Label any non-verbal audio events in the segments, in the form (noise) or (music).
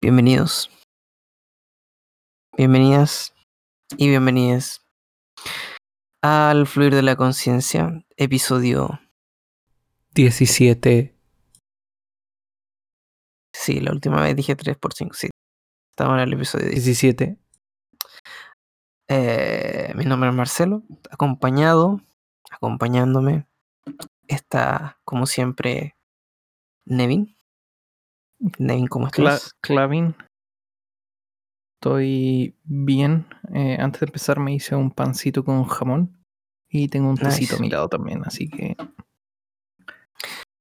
Bienvenidos. Bienvenidas y bienvenidas al Fluir de la Conciencia, episodio 17. Sí, la última vez dije 3 por 5, sí. Estamos en el episodio 10. 17. Eh, mi nombre es Marcelo, acompañado, acompañándome, está como siempre Nevin. Nevin, ¿cómo Cla estás? Clavin. Estoy bien. Eh, antes de empezar me hice un pancito con jamón. Y tengo un tecito Nice. a mi lado también, así que...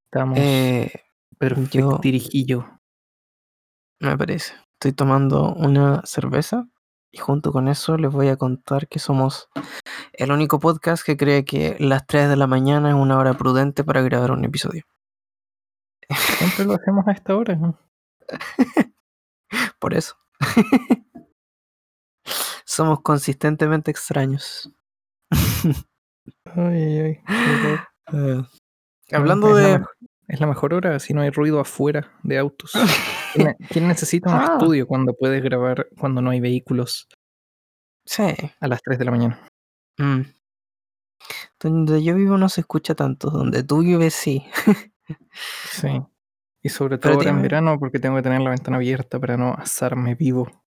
Estamos Eh, perfecto yo- me parece. Estoy tomando una cerveza y junto con eso les voy a contar que somos el único podcast que cree que las 3 de la mañana es una hora prudente para grabar un episodio. Siempre lo hacemos a esta hora. ¿no? (laughs) Por eso. (laughs) somos consistentemente extraños. Ay, ay, ay. horror. (laughs) hablando es de... es la mejor hora si no hay ruido afuera de autos. ¿Quién, ne- quién necesita un Ah. estudio cuando puedes grabar cuando no hay vehículos Sí. a las 3 de la mañana? mm. Donde yo vivo no se escucha tanto. Donde tú vives sí. Sí. Y sobre Pero todo en verano porque tengo que tener la ventana abierta para no asarme vivo.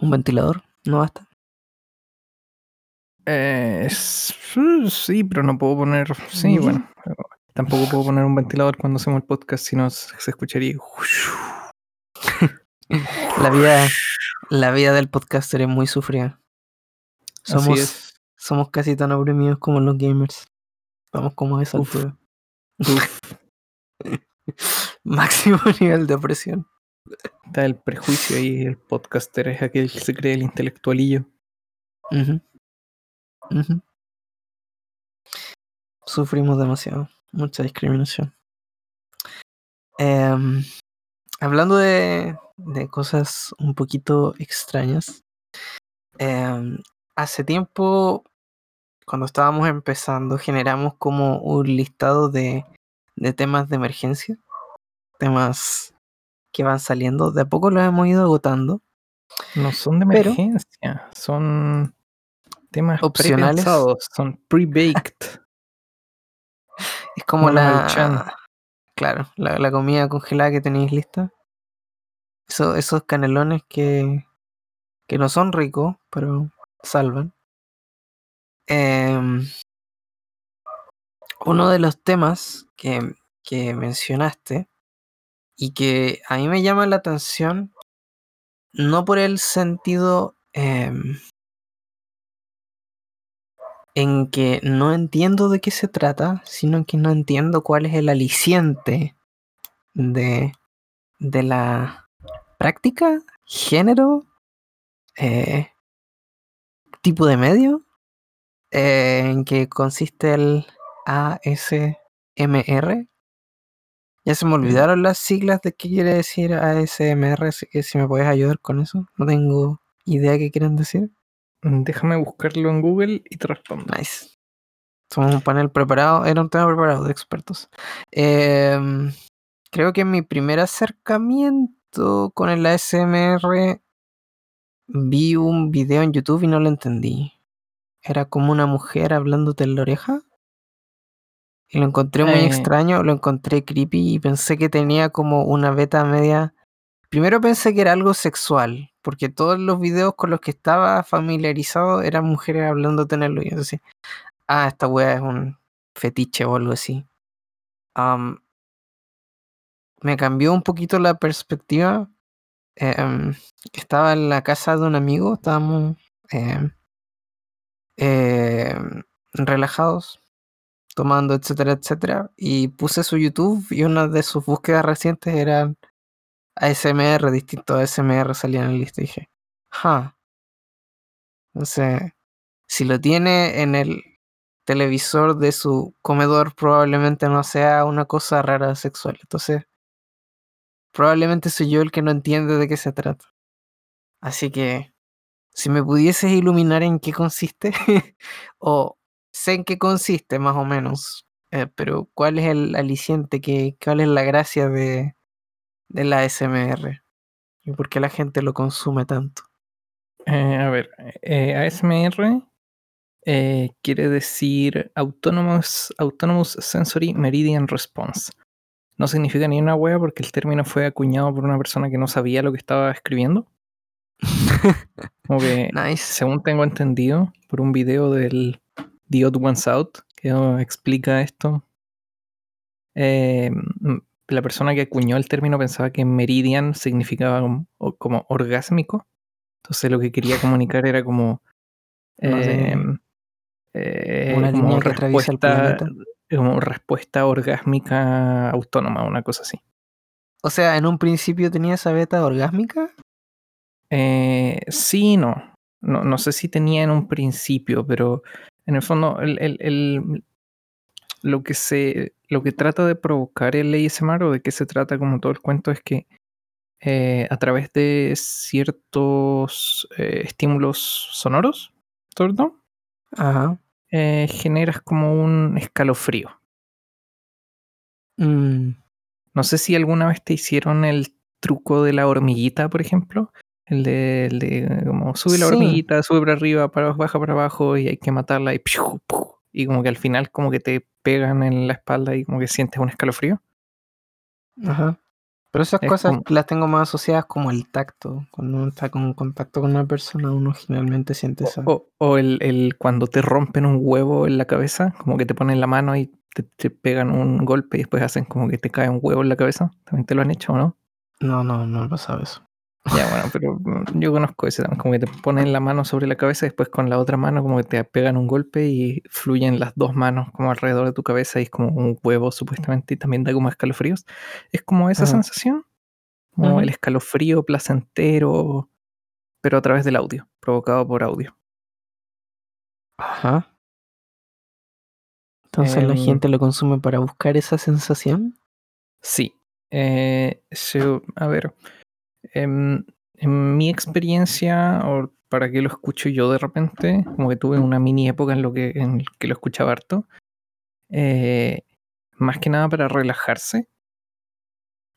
Un ventilador. No basta. Eh, es- sí, pero no puedo poner. Sí, Mm. bueno. Tampoco puedo poner un (laughs) ventilador cuando hacemos el podcast, si no se escucharía. La vida, la vida del podcaster es muy sufrida. Así Somos, es. somos casi tan oprimidos como los gamers. Vamos como a esa Uf. altura. (laughs) Máximo nivel de presión. está el prejuicio ahí. El podcaster es aquel que se cree el intelectualillo. Sufrimos demasiado. Mucha discriminación. Em, hablando de, de cosas un poquito extrañas. em, hace tiempo, cuando estábamos empezando, generamos como un listado de, de temas de emergencia. Temas que van saliendo. De a poco los hemos ido agotando. No son de emergencia, son temas Opcionales. son pre-baked. (laughs) Es como la. Claro, la, la comida congelada que tenéis lista. Eso- esos canelones que, que no son ricos, pero salvan. Em, uno de los temas que, que mencionaste y que a mí me llama la atención, no por el sentido em, en que no entiendo de qué se trata, sino que no entiendo cuál es el aliciente de, de la práctica, género, eh, tipo de medio, eh, en que consiste el ASMR. Ya se me olvidaron las siglas de qué quiere decir ASMR, así que si me puedes ayudar con eso. No tengo idea qué quieren decir. Déjame buscarlo en Google y te respondo. Nice. Somos un panel preparado, era un tema preparado de expertos. Em, creo que en mi primer acercamiento con el ASMR vi un video en YouTube y no lo entendí. Era como una mujer hablándote en la oreja. Y lo encontré muy Eh. extraño, lo encontré creepy y pensé que tenía como una beta media. Primero pensé que era algo sexual, porque todos los videos con los que estaba familiarizado eran mujeres hablándote en el oído. Entonces, ah, esta wea es un fetiche o algo así. Me cambió un poquito la perspectiva. Em, estaba en la casa de un amigo, estábamos em, em, relajados, tomando, etcétera, etcétera. Y puse su YouTube y una de sus búsquedas recientes eran ASMR, distintos ASMR salían en la lista. Y dije, ja. Entonces, si lo tiene en el televisor de su comedor, probablemente no sea una cosa rara sexual. Entonces, probablemente soy yo el que no entiende de qué se trata. Así que, si me pudieses iluminar en qué consiste, (laughs) o sé en qué consiste más o menos, eh, pero cuál es el aliciente, que, cuál es la gracia de, de la ASMR? ¿Y por qué la gente lo consume tanto? Eh, a ver, eh, ASMR quiere decir Autonomous, Autonomous Sensory Meridian Response. No significa ni una wea porque el término fue acuñado por una persona que no sabía lo que estaba escribiendo. (laughs) Como que, Nice. según tengo entendido, por un video del The Odd Ones Out, que explica esto, eh, m- la persona que acuñó el término pensaba que meridian significaba como, orgásmico. Entonces lo que quería comunicar era como... (laughs) Em, eh, Una como como respuesta orgásmica autónoma, una cosa así. O sea, en un principio tenía esa beta orgásmica. Eh, sí, no. no. No sé si tenía en un principio, pero en el fondo el, el- el- lo, que se, lo que trata de provocar el ASMR o de qué se trata como todo el cuento es que eh, a través de ciertos eh, estímulos sonoros, ¿todo? Ajá. Eh, generas como un escalofrío. Mm, No sé si alguna vez te hicieron el truco de la hormiguita, por ejemplo. El de, el de como sube la Sí. hormiguita, sube para arriba, para, baja para abajo y hay que matarla y ¡piu! ¡pu! y como que al final como que te pegan en la espalda y como que sientes un escalofrío. Ajá. Pero esas Es cosas como- las tengo más asociadas como el tacto. Cuando uno está con contacto con una persona, uno generalmente siente eso. O, o el, el cuando te rompen un huevo en la cabeza, como que te ponen la mano y te, te pegan un golpe y después hacen como que te cae un huevo en la cabeza. ¿También te lo han hecho o no? No, no, no me pasaba eso. (laughs) Ya, bueno, pero mm, yo conozco ese también, como que te ponen la mano sobre la cabeza y después con la otra mano como que te pegan un golpe y fluyen las dos manos como alrededor de tu cabeza y es como un huevo supuestamente y también da como escalofríos. Es como esa Ajá. sensación, como el escalofrío placentero, pero a través del audio, provocado por audio. Ajá. Entonces la Em, gente lo consume para buscar esa sensación. Sí. Eh, so, a ver, em, en mi experiencia, o para que lo escucho yo de repente, como que tuve una mini época en lo que, en que lo escuchaba harto, eh, más que nada para relajarse.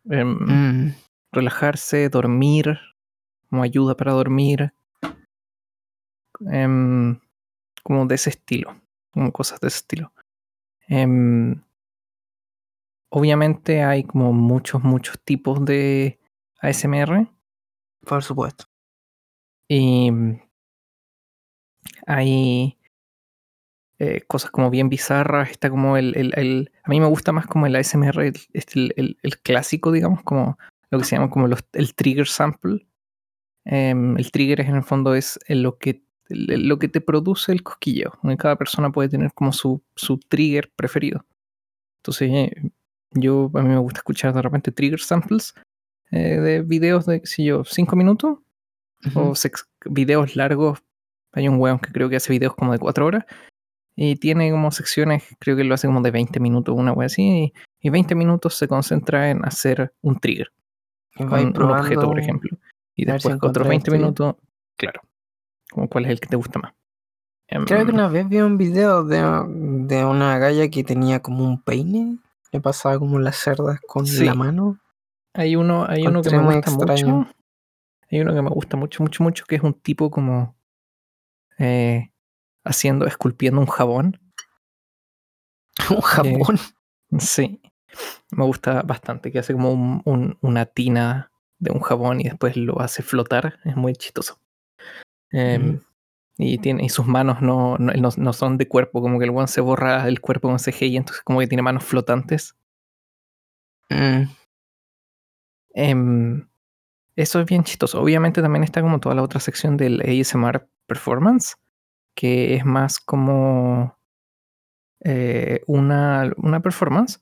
Em, Mm, Relajarse, dormir, como ayuda para dormir, em, como de ese estilo, como cosas de ese estilo. Obviamente hay como muchos, muchos tipos de ASMR. por supuesto. Y hay eh, cosas como bien bizarras. Está como el, el- el- A mí me gusta más como el ASMR, el, el- clásico, digamos, como lo que se llama como los- el trigger sample. Em, el trigger es en el fondo es el- lo que, lo que te produce el cosquilleo. Cada persona puede tener como su, su trigger preferido. Entonces, eh, yo a mí me gusta escuchar de repente trigger samples eh, de videos de, sé yo, 5 minutos o sex- videos largos. Hay un weón que creo que hace videos como de 4 horas y tiene como secciones, creo que lo hace como de 20 minutos, una wea así, y, y 20 minutos se concentra en hacer un trigger con un objeto, por ejemplo. Y ver si después otros encontráis 20 el trigger. minutos, claro, como cuál es el que te gusta más. Em, Creo que una vez vi un video de, de una galla que tenía como un peine. Le pasaba como las cerdas con Sí. la mano. Hay uno, hay uno que me gusta extraño. mucho. Hay uno que me gusta mucho, mucho, mucho, que es un tipo como eh, haciendo, esculpiendo un jabón. (laughs) un jabón. Sí, me gusta bastante, que hace como un- un- una tina de un jabón y después lo hace flotar, es muy chistoso. Em, Ujú. y, tiene, y sus manos no, no, no- no son de cuerpo, como que el one se borra el cuerpo con CGI, entonces como que tiene manos flotantes. Mm, Em, eso es bien chistoso. Obviamente también está como toda la otra sección del ASMR Performance, que es más como eh, una, una performance.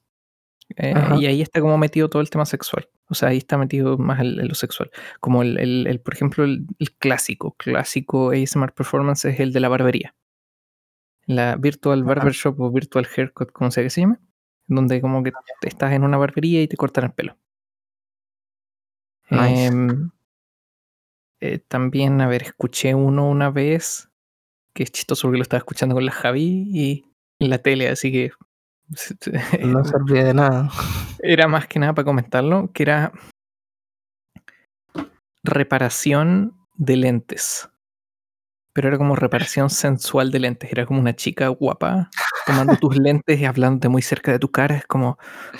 eh, Ajá. y ahí está como metido todo el tema sexual. O sea, ahí está metido más el, el- lo sexual. Como el, el- por ejemplo, el, clásico, clásico ASMR Performance es el de la barbería. La Virtual Barbershop o Virtual Haircut, como sea que se llame. Donde como que te- estás en una barbería y te cortan el pelo. Nice. Em, eh, también, a ver, escuché uno una vez que es chistoso porque lo estaba escuchando con la Javi y en la tele, así que (laughs) no servía de nada. era más que nada para comentarlo, que era reparación de lentes. Pero era como reparación sensual de lentes. Era como una chica guapa tomando tus lentes y hablándote muy cerca de tu cara. Es como,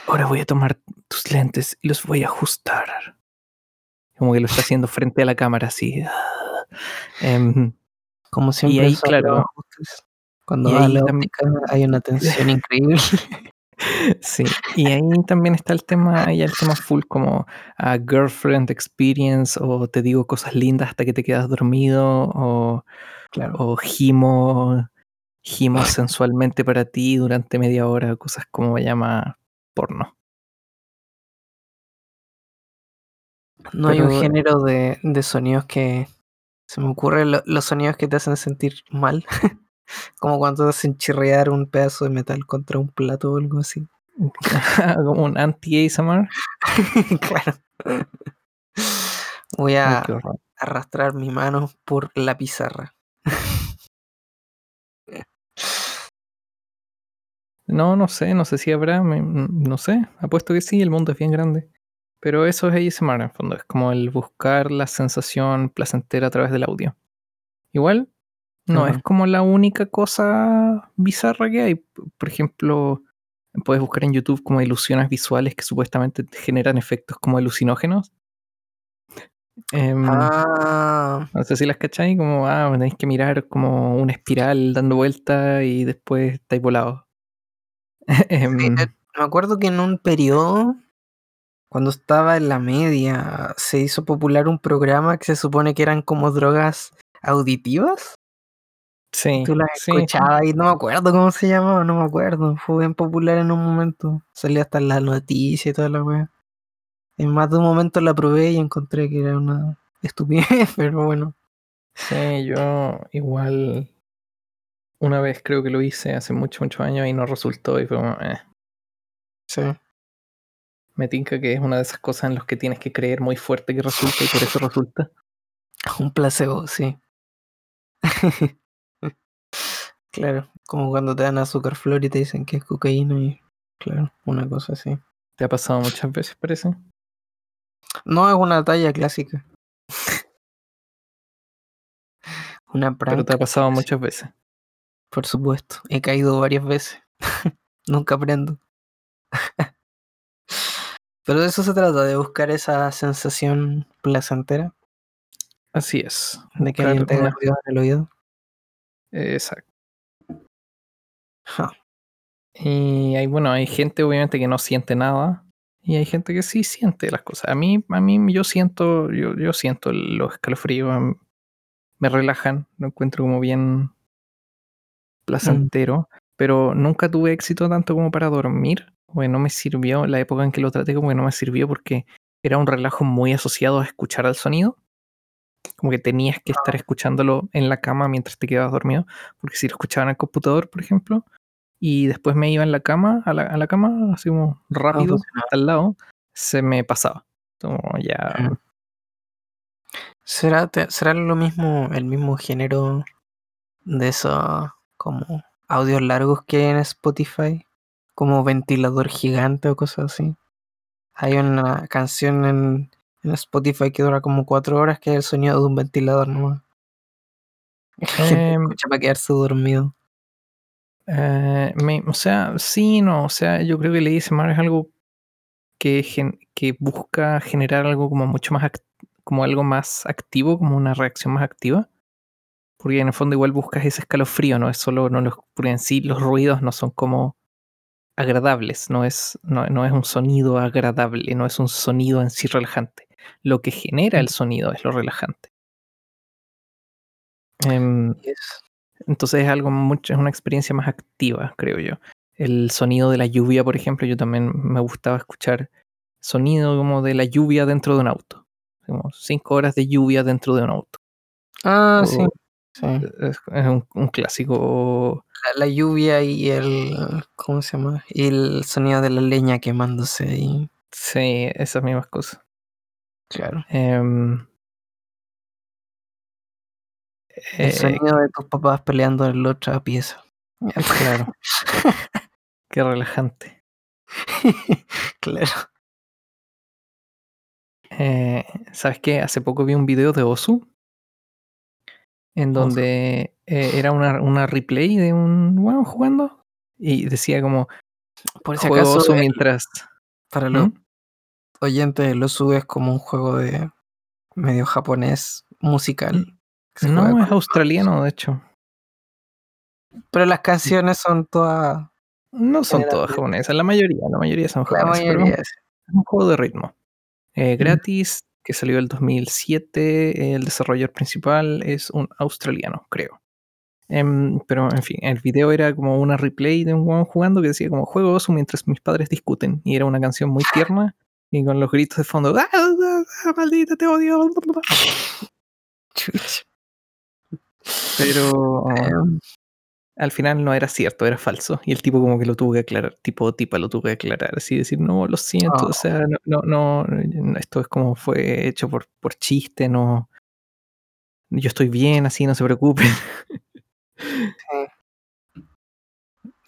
ahora voy a tomar tus lentes y los voy a ajustar. Como que lo está haciendo frente a la cámara así. (sighs) Em, Como siempre, ahí, esos claro, cuando y ahí la tam- óptica hay una tensión (laughs) increíble. Sí, y ahí también está el tema, ya el tema full como a girlfriend experience o te digo cosas lindas hasta que te quedas dormido o, Claro. o gimo, gimo (laughs) sensualmente para ti durante media hora, cosas como llama porno. No hay un género de, de sonidos que se me ocurre lo- los sonidos que te hacen sentir mal. (laughs) Como cuando te hacen chirriar un pedazo de metal contra un plato o algo así. (laughs) como un anti-ASMR. (laughs) claro. Voy a arrastrar mi mano por la pizarra. No, no sé, no sé si habrá, me- no sé, apuesto que sí, el mundo es bien grande. Pero eso es ASMR en el fondo, es como el buscar la sensación placentera a través del audio. Igual, no Ujú. es como la única cosa bizarra que hay. Por ejemplo, puedes buscar en YouTube como ilusiones visuales que supuestamente te generan efectos como alucinógenos. Em, Ah, no sé si las cacháis, como, ah, tenéis que mirar como una espiral dando vuelta y después estáis volados. (laughs) Em, Sí, eh, me acuerdo que en un periodo, cuando estaba en la media, se hizo popular un programa que se supone que eran como drogas auditivas. sí, Tú las sí, escuchabas y no me acuerdo cómo se llamaba, no me acuerdo. Fue bien popular en un momento. Salía hasta en las noticias y toda la wea. En más de un momento la probé y encontré que era una estupidez, (laughs) pero bueno. Sí, yo igual una vez creo que lo hice hace muchos, muchos años y no resultó y fue como, eh. Sí. Me tinca que es una de esas cosas en las que tienes que creer muy fuerte que resulta y por eso resulta. (laughs) Un placebo, sí. (laughs) claro, como cuando te dan azúcar flor y te dicen que es cocaína y claro, una cosa así. ¿Te ha pasado muchas veces, parece? No es una talla clásica. (laughs) una prank. Pero te ha pasado muchas veces. Por supuesto, he caído varias veces. Nunca aprendo. Pero de eso se trata, de buscar esa sensación placentera Así es. de que alguien te haga una- ruido en el oído. Exacto. Ja, Y hay, bueno, hay gente obviamente que no siente nada. Y hay gente que sí siente las cosas. A mí, a mí yo siento, yo, yo siento los escalofríos. em, Me relajan, lo encuentro como bien placentero. Pero nunca tuve éxito tanto como para dormir. Porque no me sirvió, la época en que lo traté como que no me sirvió porque era un relajo muy asociado a escuchar al sonido. Como que tenías que estar escuchándolo en la cama mientras te quedabas dormido. Porque si lo escuchaba en el computador, por ejemplo, y después me iba en la cama, a la, a la cama, así como rápido, hasta al lado, se me pasaba. Como ya. Mm. ¿Será, te- ¿Será lo mismo, el mismo género de esos como audios largos que hay en Spotify? Como ventilador gigante o cosas así. Hay una canción en, en Spotify que dura como cuatro horas que es el sonido de un ventilador nomás. La gente Em, escucha para quedarse dormido. Eh, me- o sea, sí, no, o sea, yo creo que el ASMR es algo que, gen- que busca generar algo como mucho más, act- como algo más activo, como una reacción más activa. Porque en el fondo igual buscas ese escalofrío, no es solo, no los, porque en sí los ruidos no son como agradables, no es, no, no es un sonido agradable, no es un sonido en sí relajante. Lo que genera el sonido es lo relajante. Em, entonces es algo mucho, es una experiencia más activa, creo yo. El sonido de la lluvia, por ejemplo, yo también me gustaba escuchar sonido como de la lluvia dentro de un auto. Como cinco horas de lluvia dentro de un auto. Ah, O- sí. Sí. Es, es un, un clásico. La, la lluvia y el. ¿Cómo se llama? Y el sonido de la leña quemándose ahí. Sí, esas mismas cosas. Claro. Em, El eh, sonido de tus papás peleando en la otra pieza. claro. (laughs) Qué relajante. (laughs) claro. Eh, ¿Sabes qué? Hace poco vi un video de Osu en donde eh, era una, una replay de un bueno jugando y decía como Por si juego acaso, el- mientras para los ¿Mm? oyentes, lo subes como un juego de medio japonés musical. no es australiano de hecho Pero las canciones son todas. no son todas japonesas la mayoría la mayoría son japonesas es un juego de ritmo Eh, gratis que salió el 2007 el desarrollador principal es un australiano creo. Em, pero en fin el video era como una replay de un weón jugando que decía como juego Osu mientras mis padres discuten y era una canción muy tierna y con los gritos de fondo ¡Ah, ah, ah, maldita te odio (laughs) Chuch. pero Em, al final no era cierto, era falso. Y el tipo como que lo tuvo que aclarar, tipo o tipa lo tuvo que aclarar, así decir, no, lo siento, Oh. o sea, no, no, no, no, esto es como fue hecho por, por chiste, no, yo estoy bien, así, no se preocupen.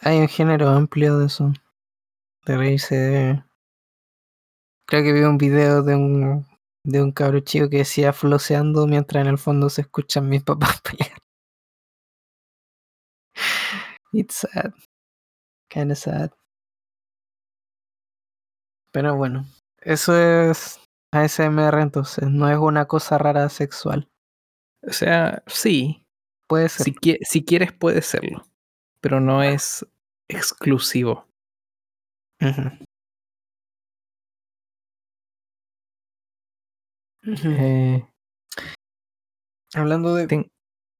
hay un género amplio de eso. De reírse de. Creo que vi un video de un de un cabro chico que decía floseando mientras en el fondo se escuchan mis (laughs) papás pelear. It's sad. Kinda sad. Pero bueno, eso es ASMR entonces, no es una cosa rara sexual. O sea, sí, Puede ser. si, qui- si quieres puedes serlo, pero no es exclusivo. Eh, Hablando de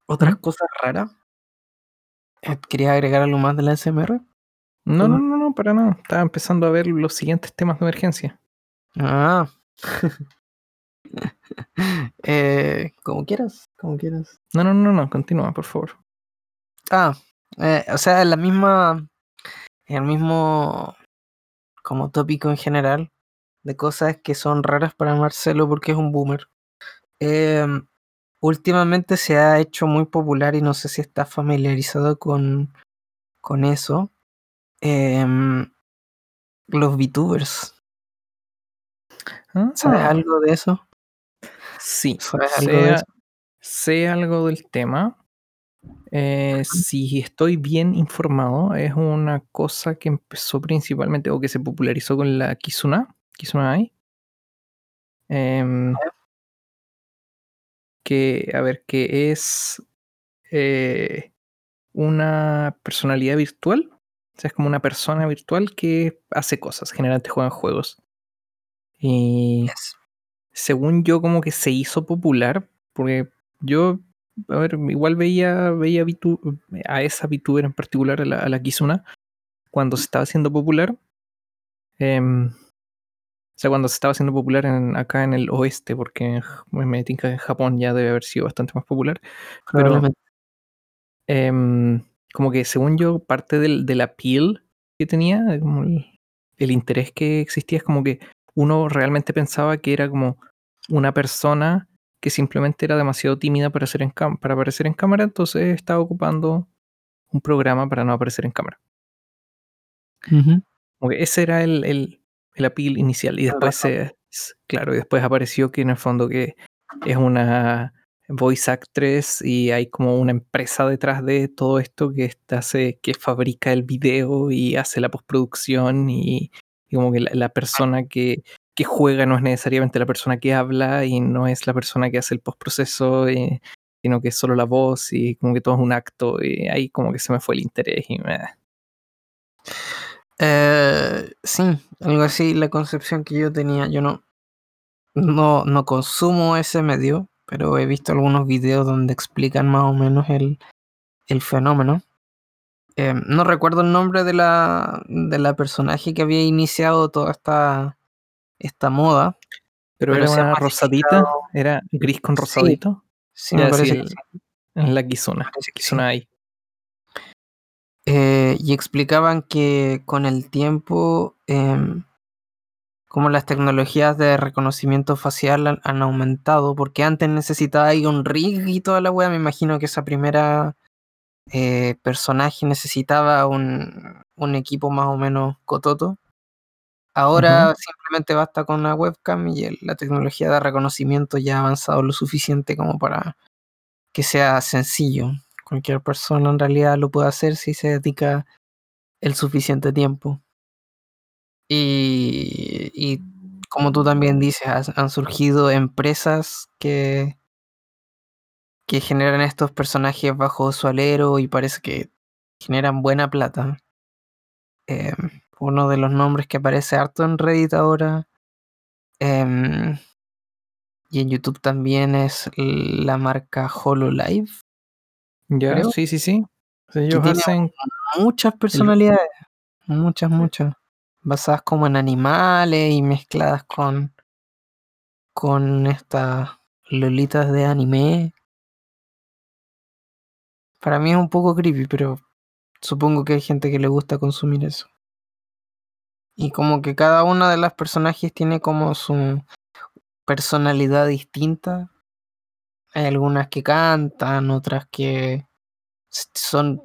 otras cosas raras, ¿querías agregar algo más de la ASMR? no, no, no, no, para nada. Estaba empezando a ver los siguientes temas de emergencia. Ah. (laughs) eh, como quieras, como quieras. No, no, no, no, continúa, por favor. Ah, eh, o sea, en la misma, en el mismo como tópico en general de cosas que son raras para Marcelo porque es un boomer. Em, últimamente se ha hecho muy popular y no sé si está familiarizado con, con eso. em, los VTubers. ¿Sabes Ah, algo de eso? Sí, ¿Sabes algo de sé, eso? sé algo del tema. Eh, si estoy bien informado, es una cosa que empezó principalmente o que se popularizó con la Kizuna, Kizuna Ai. Em, que, a ver, que es eh, una personalidad virtual. O sea, es como una persona virtual que hace cosas, generalmente juega juegos. Y Yes. según yo, como que se hizo popular, porque yo, a ver, igual veía, veía a esa VTuber en particular, a la, a la Kizuna, cuando se estaba haciendo popular. em, o sea, cuando se estaba haciendo popular en- acá en el oeste, porque me tinca que en Japón ya debe haber sido bastante más popular. Pero em, como que según yo, parte del, del appeal que tenía, como el, el interés que existía, es como que uno realmente pensaba que era como una persona que simplemente era demasiado tímida para, hacer en cam- para aparecer en cámara, entonces estaba ocupando un programa para no aparecer en cámara. Como que ese era el, el, el appeal inicial. Y después se, claro, y después apareció que en el fondo que es una voice actress y hay como una empresa detrás de todo esto que está- hace, que fabrica el video y hace la postproducción y, y como que la, la persona que, que juega no es necesariamente la persona que habla y no es la persona que hace el postproceso, y- sino que es solo la voz y como que todo es un acto y ahí como que se me fue el interés y me... Eh, sí, algo así, la concepción que yo tenía. Yo no, no, no consumo ese medio, pero he visto algunos videos donde explican más o menos el, el fenómeno. Eh, no recuerdo el nombre de la, de la personaje que había iniciado toda esta, esta moda. Pero, Pero era una rosadita, era gris con rosadito. Sí, me sí, parece que el- sí. es la Kizuna. Parece. Kizuna ahí. Eh, y explicaban que con el tiempo, em, como las tecnologías de reconocimiento facial han, han aumentado, porque antes necesitaba ahí un rig y toda la wea, me imagino que esa primera eh, personaje necesitaba un, un equipo más o menos cototo. Ahora simplemente basta con una webcam y el- la tecnología de reconocimiento ya ha avanzado lo suficiente como para que sea sencillo. Cualquier persona en realidad lo puede hacer si se dedica el suficiente tiempo. Y, y como tú también dices, han surgido empresas que, que generan estos personajes bajo su alero y parece que generan buena plata. Em, uno de los nombres que aparece harto en Reddit ahora em, y en YouTube también es la marca HoloLive. Ya, Creo. sí, sí, sí. Ellos hacen. Muchas personalidades, muchas, muchas, basadas como en animales y mezcladas con con estas lolitas de anime. Para mí es un poco creepy, pero supongo que hay gente que le gusta consumir eso. Y como que cada una de las personajes tiene como su personalidad distinta. Hay algunas que cantan, otras que son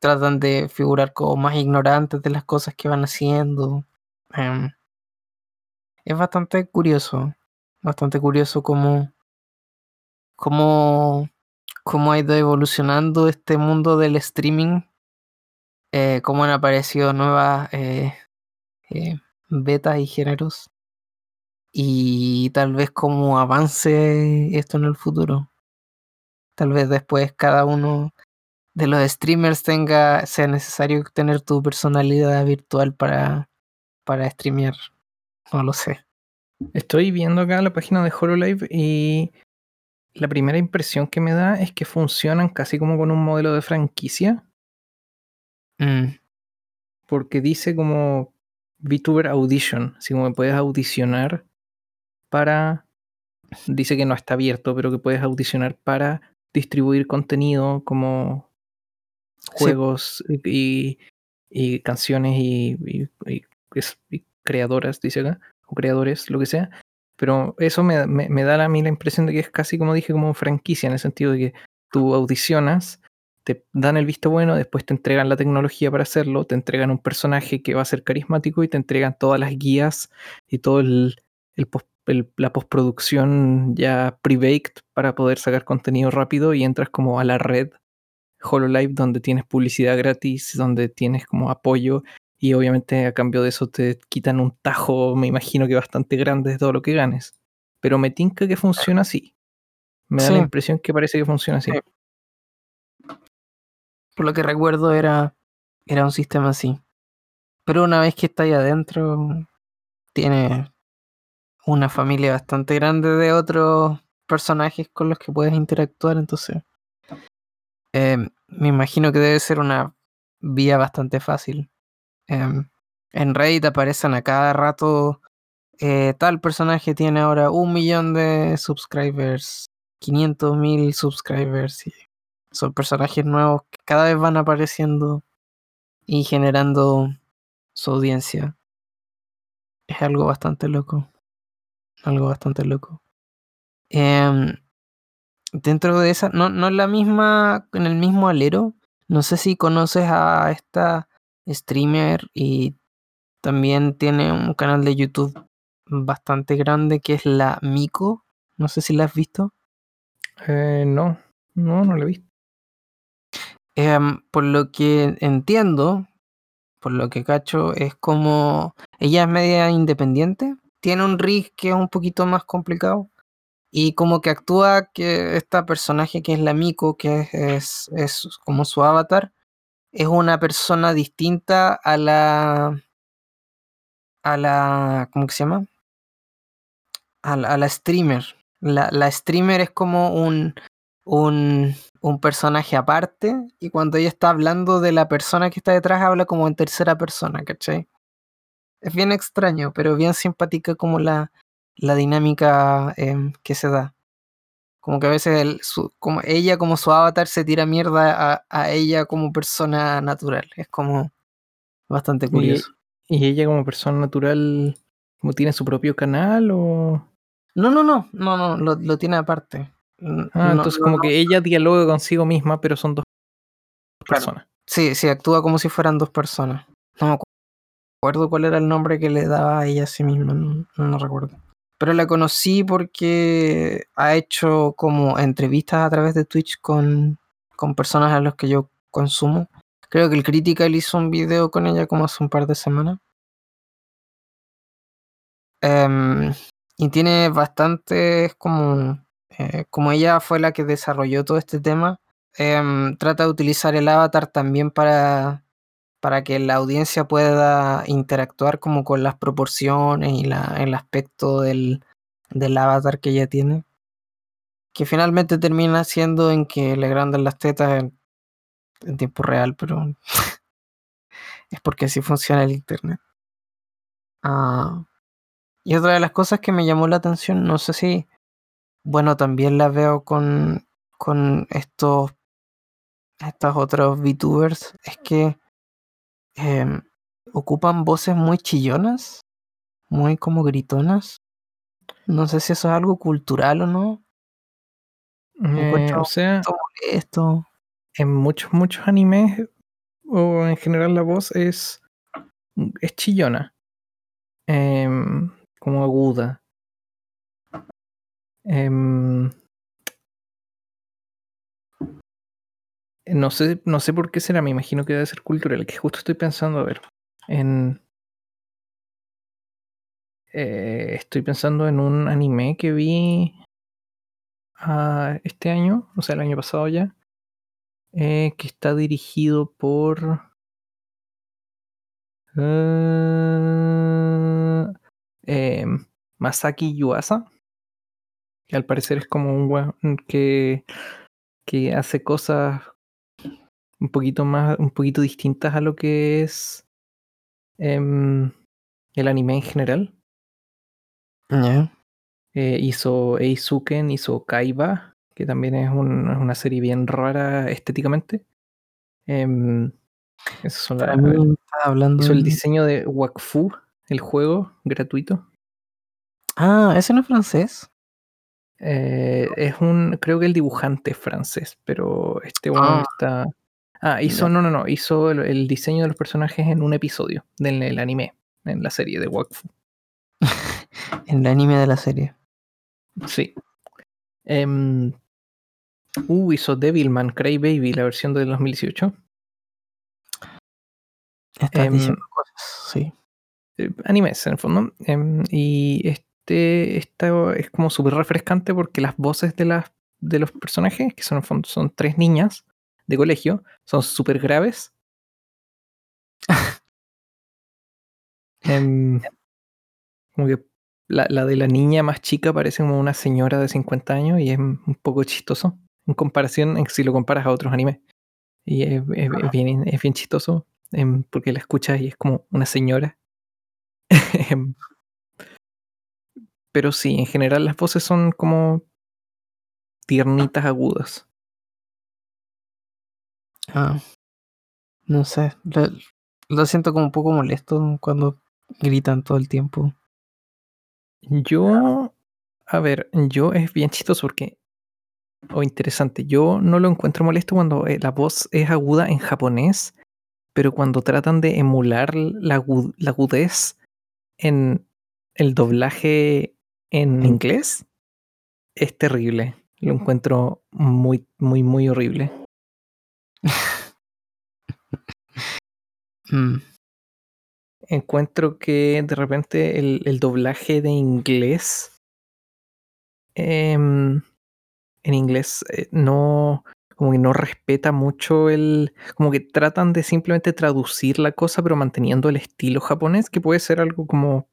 tratan de figurar como más ignorantes de las cosas que van haciendo. Em, es bastante curioso, bastante curioso cómo, cómo, cómo ha ido evolucionando este mundo del streaming, eh, cómo han aparecido nuevas eh, eh, betas y géneros y tal vez cómo avance esto en el futuro. Tal vez después cada uno de los streamers tenga, sea necesario tener tu personalidad virtual para, para streamear. No lo sé. Estoy viendo acá la página de HoloLive y la primera impresión que me da es que funcionan casi como con un modelo de franquicia, Mm, porque dice como VTuber Audition, así como puedes audicionar para. Dice que no está abierto, pero que puedes audicionar para distribuir contenido como Sí. juegos y, y canciones y, y- creadoras, dice acá, o creadores, lo que sea. Pero eso me, me- me da a mí la impresión de que es casi como dije, como franquicia, en el sentido de que tú audicionas, te dan el visto bueno, después te entregan la tecnología para hacerlo, te entregan un personaje que va a ser carismático y te entregan todas las guías y todo el, el el- la postproducción ya pre-baked para poder sacar contenido rápido y entras como a la red HoloLive donde tienes publicidad gratis, donde tienes como apoyo y obviamente a cambio de eso te quitan un tajo, me imagino que bastante grande de todo lo que ganes. Pero me tinca que funciona así. Me da la impresión que parece que funciona así. Sí. Por lo que recuerdo era, era un sistema así. Pero una vez que está ahí adentro, tiene una familia bastante grande de otros personajes con los que puedes interactuar, entonces em, me imagino que debe ser una vía bastante fácil. Em, en Reddit aparecen a cada rato, eh, tal personaje tiene ahora un millón de subscribers, 500 mil subscribers, y son personajes nuevos que cada vez van apareciendo y generando su audiencia. Es algo bastante loco. Algo bastante loco. Em, dentro de esa, no, no la misma, en el mismo alero. No sé si conoces a esta streamer y también tiene un canal de YouTube bastante grande que es la Miko. No sé si la has visto. Eh, no, no, no lo he visto. Em, por lo que entiendo, por lo que cacho, es como ella es media independiente. Tiene un rig que es un poquito más complicado. Y como que actúa que esta personaje que es la Miko, que es, es, como su avatar, es una persona distinta a la. a la. ¿cómo que se llama? A la, a la streamer. La, la streamer es como un, un, un personaje aparte, y cuando ella está hablando de la persona que está detrás, habla como en tercera persona, ¿cachai? Es bien extraño, pero bien simpática como la, la dinámica em, que se da. Como que a veces el- su- como ella como su avatar se tira mierda a, a ella como persona natural. Es como bastante curioso. y ella como persona natural, como tiene su propio canal o... No, no, no, no, no, lo, lo tiene aparte. Ah, no- entonces no- como no, que ella dialoga consigo misma, pero son dos Claro. personas. Sí, sí, actúa como si fueran dos personas. No me acuerdo recuerdo cuál era el nombre que le daba a ella a sí misma, no, recuerdo. Pero la conocí porque ha hecho como entrevistas a través de Twitch con, con personas a los que yo consumo. Creo que el Critical hizo un video con ella como hace un par de semanas. Em, y tiene bastantes como... eh, como ella fue la que desarrolló todo este tema, em, trata de utilizar el avatar también para, para que la audiencia pueda interactuar como con las proporciones y el aspecto del, del avatar que ella tiene. Que finalmente termina siendo en que le agrandan las tetas en, tiempo real, pero (laughs) es porque así funciona el internet. Ah, y otra de las cosas que me llamó la atención, no sé si, bueno, también la veo con, con estos, estos otros VTubers, es que em, ocupan voces muy chillonas, muy como gritonas. No sé si eso es algo cultural o no. Eh, o sea, molesto. en muchos, muchos animes, o en general la voz es, es chillona. Em, como aguda. Em, no sé, no sé por qué será, me imagino que debe ser cultural, que justo estoy pensando, a ver, en... eh, estoy pensando en un anime que vi ah, este año, o sea, el año pasado ya, eh, que está dirigido por... ah, em, Masaki Yuasa, que al parecer es como un que, que hace cosas un poquito más, un poquito distintas a lo que es em, el anime en general. Eh, hizo Eisuken, hizo Kaiba, que también es, un- es una serie bien rara estéticamente. Esas son las- hablando hizo el diseño de Wakfu, el juego gratuito. Ah, ¿ese no es francés? Eh, es un, creo que el dibujante es francés, pero este Ah. está. Ah, hizo, no, no, no, hizo el, el diseño de los personajes en un episodio del el anime, en la serie de Wakfu. (laughs) El anime de la serie. Sí. Em, uh, hizo Devilman Cry Baby, la versión del 2018. Estás Em, diciendo cosas, sí. eh, animes en el fondo. Em, y este esta es como súper refrescante porque las voces de, las, de los personajes, que son en el fondo son tres niñas de colegio, son súper graves. (laughs) Em, como que la, la de la niña más chica parece como una señora de 50 años y es un poco chistoso en comparación, en si lo comparas a otros animes. Y es, es- es bien, es bien chistoso em, porque la escuchas y es como una señora. (laughs) Em, Pero sí, en general las voces son como tiernitas agudas. Ah, no sé. Lo, lo siento como un poco molesto cuando gritan todo el tiempo. Yo, a ver, yo es bien chistoso porque, o interesante, yo no lo encuentro molesto cuando eh, la voz es aguda en japonés, pero cuando tratan de emular la, agu- la agudez en el doblaje en En- inglés, es terrible. Lo encuentro muy, muy, muy horrible. Mm, encuentro que de repente el, el doblaje de inglés em, en inglés eh, no como que no respeta mucho el como que tratan de simplemente traducir la cosa pero manteniendo el estilo japonés que puede ser algo como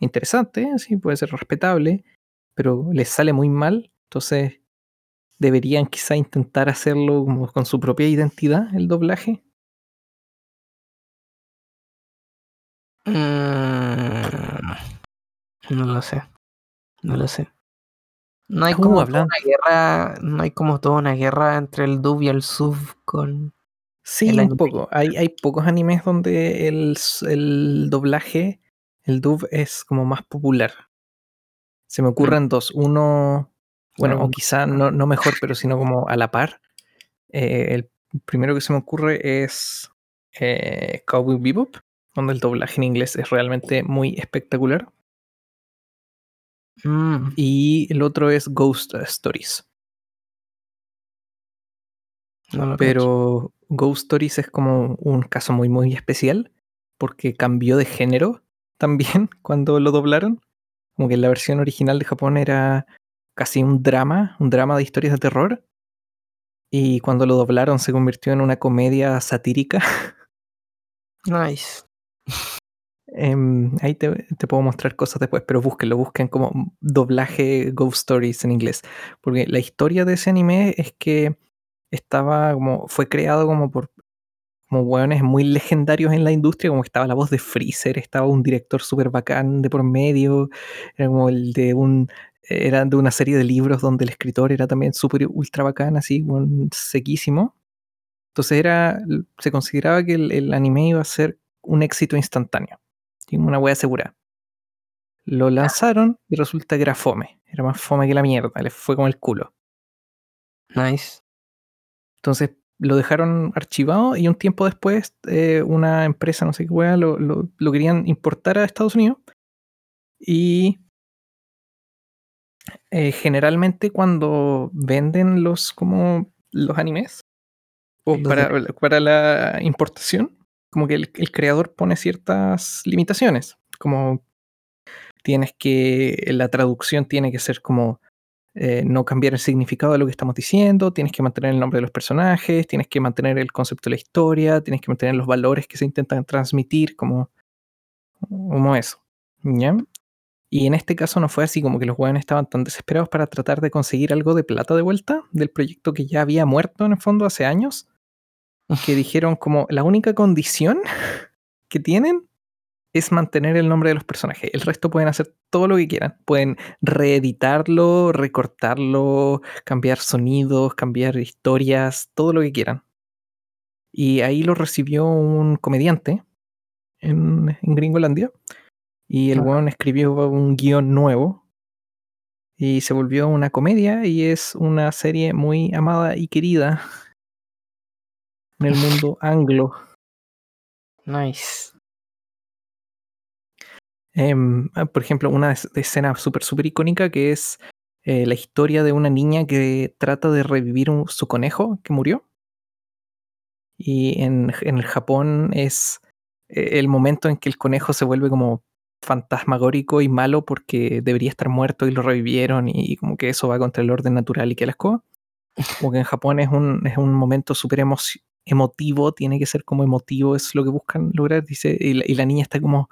interesante sí puede ser respetable pero les sale muy mal. Entonces deberían quizá intentar hacerlo como con su propia identidad el doblaje mm, no lo sé. No lo sé. No hay como toda una guerra, no hay como toda una guerra entre el dub y el sub con Sí, el un poco. Hay, hay pocos animes donde el, el doblaje, el dub es como más popular. Se me ocurren dos. Uno, bueno, o quizá no, no mejor, pero sino como a la par. Eh, el primero que se me ocurre es eh, Cowboy Bebop, donde el doblaje en inglés es realmente muy espectacular. Mm, Y el otro es Ghost Stories. no. Pero Ghost Stories es como un caso muy, muy especial porque cambió de género también (laughs) cuando lo doblaron. Como que la versión original de Japón era casi un drama, un drama de historias de terror. Y cuando lo doblaron se convirtió en una comedia satírica. (laughs) Nice. Em, ahí te, te puedo mostrar cosas después, pero búsquenlo, busquen como doblaje Ghost Stories en inglés. Porque la historia de ese anime es que estaba como, fue creado como por como hueones muy legendarios en la industria, como que estaba la voz de Freezer, estaba un director súper bacán de por medio, era como el de un, era de una serie de libros donde el escritor era también súper ultra bacán, así, un sequísimo. Entonces era, se consideraba que el, el anime iba a ser un éxito instantáneo, ¿sí? una wea asegurada. Lo lanzaron y resulta que era fome, era más fome que la mierda, le fue como el culo. Nice. Entonces lo dejaron archivado y un tiempo después eh, una empresa, no sé qué wea, lo, lo, lo querían importar a Estados Unidos. Y eh, generalmente cuando venden los como los animes o para, para la importación, como que el, el creador pone ciertas limitaciones, como tienes que, la traducción tiene que ser como eh, no cambiar el significado de lo que estamos diciendo, tienes que mantener el nombre de los personajes, tienes que mantener el concepto de la historia, tienes que mantener los valores que se intentan transmitir, como, como eso. ¿ya? Y en este caso no fue así, como que los jóvenes estaban tan desesperados para tratar de conseguir algo de plata de vuelta del proyecto que ya había muerto en el fondo hace años, que (laughs) dijeron como la única condición (laughs) que tienen es mantener el nombre de los personajes. El resto pueden hacer todo lo que quieran. Pueden reeditarlo, recortarlo, cambiar sonidos, cambiar historias, todo lo que quieran. Y ahí lo recibió un comediante en, en Gringolandia. Y el weón escribió un guion nuevo. Y se volvió una comedia y es una serie muy amada y querida en el (laughs) mundo anglo. Nice. Em, ah, por ejemplo, una es- escena súper, súper icónica que es eh, la historia de una niña que trata de revivir un- su conejo que murió. Y en, en el Japón es eh, el momento en que el conejo se vuelve como fantasmagórico y malo porque debería estar muerto y lo revivieron y como que eso va contra el orden natural y que la escoba. Como que en Japón es un, es un momento súper emotivo, tiene que ser como emotivo, es lo que buscan lograr, dice, y la, y la niña está como,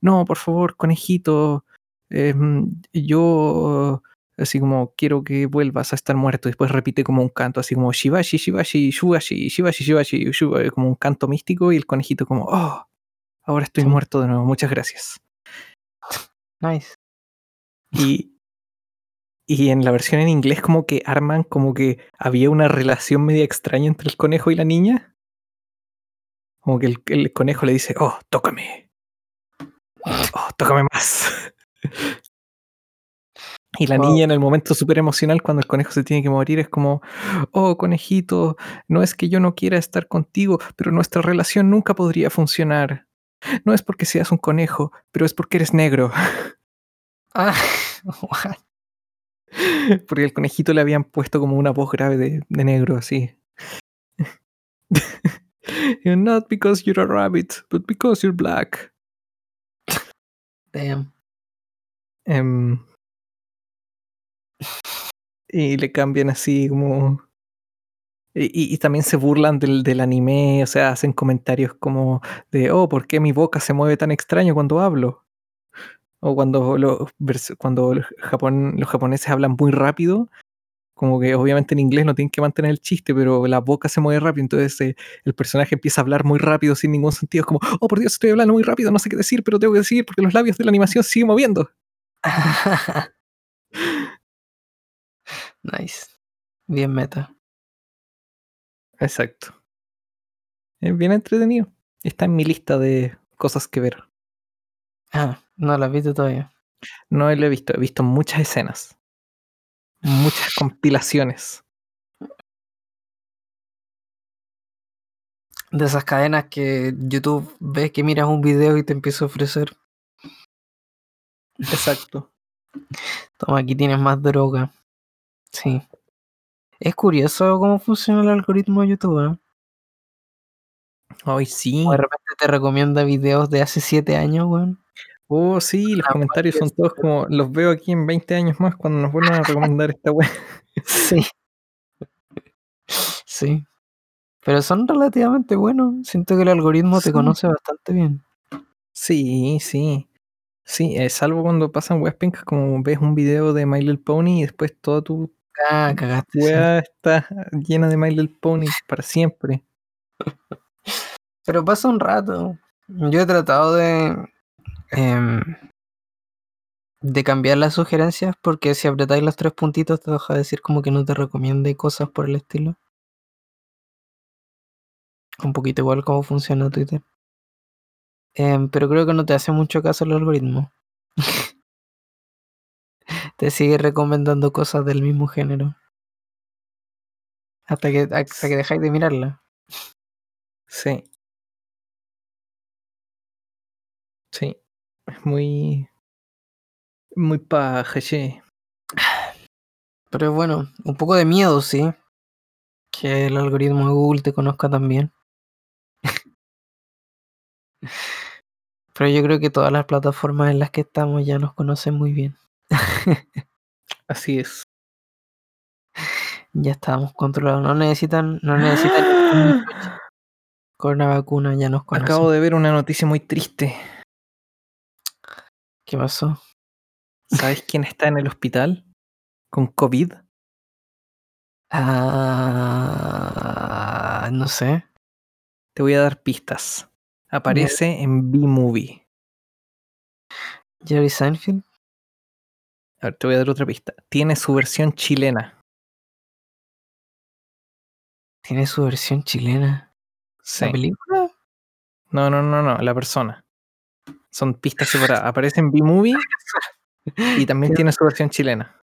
no, por favor, conejito, em, yo así como quiero que vuelvas a estar muerto, después repite como un canto, así como Shibashi, Shibashi, Shubashi, Shibashi, Shibashi, Shuba- como un canto místico, y el conejito como, oh, ahora estoy muerto de nuevo, muchas gracias. Nice. Y, y en la versión en inglés como que arman como que había una relación media extraña entre el conejo y la niña. Como que el, el conejo le dice, oh, tócame. Oh, tócame más. (laughs) Y la Wow. niña en el momento súper emocional cuando el conejo se tiene que morir es como, oh, conejito, no es que yo no quiera estar contigo, pero nuestra relación nunca podría funcionar. No es porque seas un conejo, pero es porque eres negro. Ah, (laughs) what? Porque el conejito le habían puesto como una voz grave de, de negro, así. (laughs) And Not because you're a rabbit, but because you're black. Damn. Em, y le cambian así como... Y, también se burlan del, anime, o sea, hacen comentarios como de, oh, ¿por qué mi boca se mueve tan extraño cuando hablo? O cuando, los cuando los, japon- los japoneses hablan muy rápido, como que obviamente en inglés no tienen que mantener el chiste, pero la boca se mueve rápido, entonces eh, el personaje empieza a hablar muy rápido sin ningún sentido, es como, oh, por Dios, estoy hablando muy rápido, no sé qué decir, pero tengo que decir porque los labios de la animación siguen moviendo. (laughs) nice. Bien meta. Exacto. Es bien entretenido. Está en mi lista de cosas que ver. Ah, no la viste todavía. No lo he visto, he visto muchas escenas. Muchas compilaciones. De esas cadenas que YouTube ves que miras un video y te empieza a ofrecer. Exacto. Toma, aquí tienes más droga. Sí. Es curioso cómo funciona el algoritmo de YouTube. ¿eh? Ay, sí. O de repente te recomienda videos de hace 7 años, weón. Oh, sí, los Ah, comentarios son todos como, los veo aquí en 20 años más cuando nos vuelvan a recomendar esta web. (laughs) Sí. (laughs) Sí. Pero son relativamente buenos. Siento que el algoritmo te conoce bastante bien. Sí, sí. Sí, eh, salvo cuando pasan weas pencas como ves un video de My Little Pony y después toda tu Ah, cagaste. wea está llena de My Little Pony para siempre. Pero pasa un rato. Yo he tratado de. em, de cambiar las sugerencias porque si apretáis los tres puntitos te deja de decir como que no te recomiende cosas por el estilo. Un poquito igual cómo funciona Twitter. Em, pero creo que no te hace mucho caso el algoritmo. (laughs) te sigue recomendando cosas del mismo género. Hasta que, hasta que dejáis de mirarla. Sí. Sí. Es muy. Muy paja, che. Pero bueno, un poco de miedo, sí. Que el algoritmo de Google te conozca también. (laughs) Pero yo creo que todas las plataformas en las que estamos ya nos conocen muy bien. (laughs) Así es. Ya estamos controlados. No necesitan, no necesitan (gasps) con una vacuna, ya nos conocen. Acabo de ver una noticia muy triste. ¿Qué pasó? ¿Sabes quién está en el hospital con COVID? Ah, no sé. Te voy a dar pistas. Aparece en B-Movie. Jerry Seinfeld. A ver, te voy a dar otra pista. Tiene su versión chilena. Tiene su versión chilena. Sí. ¿La película? No, no, no, no, la persona. Son pistas separadas. Aparece en B-Movie y también tiene su versión chilena.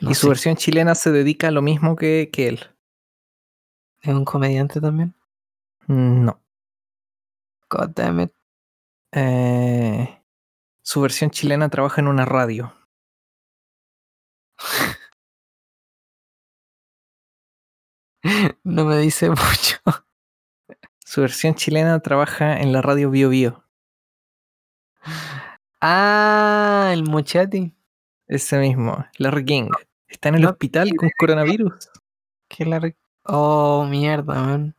No y su sé, versión chilena se dedica a lo mismo que, que él. ¿Es un comediante también? No. God damn it. Eh, su versión chilena trabaja en una radio. (laughs) No me dice mucho. Su versión chilena trabaja en la radio Bio Bio. Ah, el Mochati. Ese mismo, Larry King. Está en el No hospital con coronavirus. Que la re- Oh, mierda, man.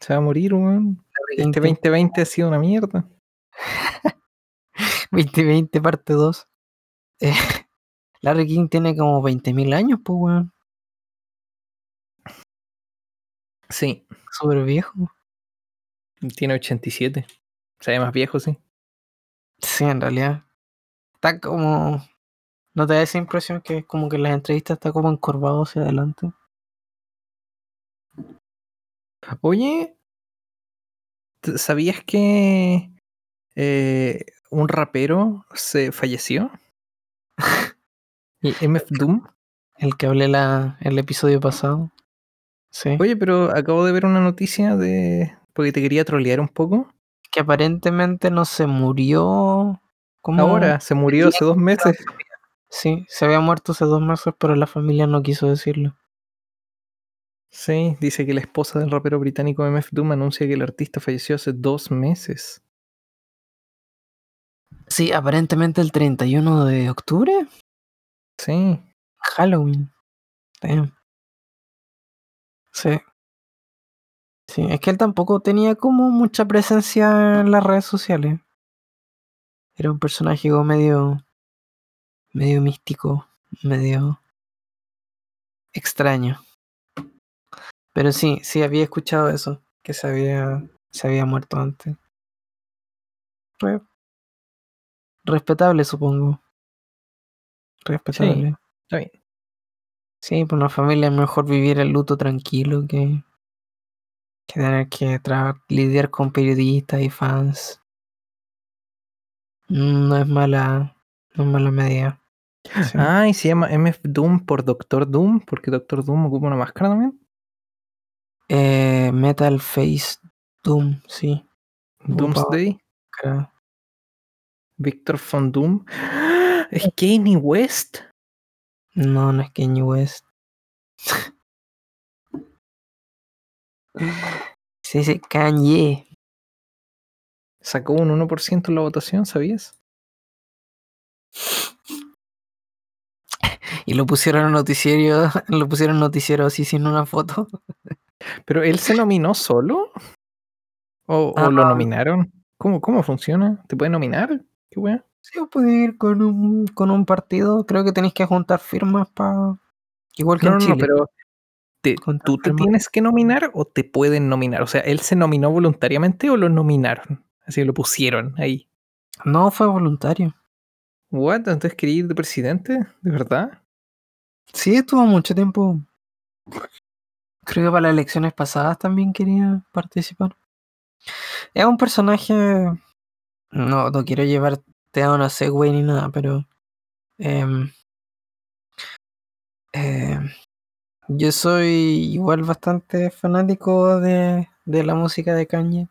Se va a morir, weón. Este 2020 ha sido una mierda. (laughs) 2020 parte 2. Eh, (laughs) Larry King tiene como 20.000 años, pues, weón. Sí, Súper viejo. tiene 87. Se ve más viejo, sí. Sí, en realidad. Está como. ¿No te da esa impresión que como que en las entrevistas está como encorvado hacia adelante? Oye, ¿t- ¿sabías que eh, un rapero se falleció? (laughs) El MF Doom. El que hablé la, el episodio pasado. Sí. Oye, pero acabo de ver una noticia de. Porque te quería trolear un poco. Que aparentemente no se murió. como Ahora, se murió hace dos meses. Sí, se había muerto hace dos meses, pero la familia no quiso decirlo. Sí, dice que la esposa del rapero británico MF Doom anuncia que el artista falleció hace dos meses. Sí, aparentemente el 31 de octubre. Sí, Halloween. Damn. Sí. Sí, es que él tampoco tenía como mucha presencia en las redes sociales. Era un personaje como medio. medio místico, medio. extraño. Pero sí, sí había escuchado eso, que se había. se había muerto antes. Re- respetable, supongo. Respetable. está bien. Sí, por una familia es mejor vivir el luto tranquilo que, que tener que tra- lidiar con periodistas y fans. Mm, No es mala, no es mala medida. Sí. Ah, y se llama MF Doom por Doctor Doom, porque Doctor Doom ocupa una máscara también. Eh, Metal Face Doom, sí. Doomsday. Creo. Victor von Doom. (gasps) ¿Es Kanye West? No, no es Kanye West. (laughs) Se dice Kanye. Sacó un 1% en la votación, ¿sabías? (laughs) Y lo pusieron en noticiero, (laughs) lo pusieron en noticiero así sin una foto. ¿Pero él se nominó solo? ¿O, o lo nominaron? ¿Cómo, ¿Cómo funciona? ¿Te puede nominar? ¿Qué wea? Sí, puede ir con un, con un partido. Creo que tenéis que juntar firmas para. Igual que No, en no, no, Chile. pero te- ¿tú te tienes que nominar o te pueden nominar? O sea, ¿él se nominó voluntariamente o lo nominaron? Así lo pusieron ahí. No, fue voluntario. ¿What? ¿Entonces quería ir de presidente? ¿De verdad? Sí, estuvo mucho tiempo. Creo que para las elecciones pasadas también quería participar. Es un personaje. No, no quiero llevarte a una segue ni nada, pero. em, yo soy igual bastante fanático de, de la música de Kanye.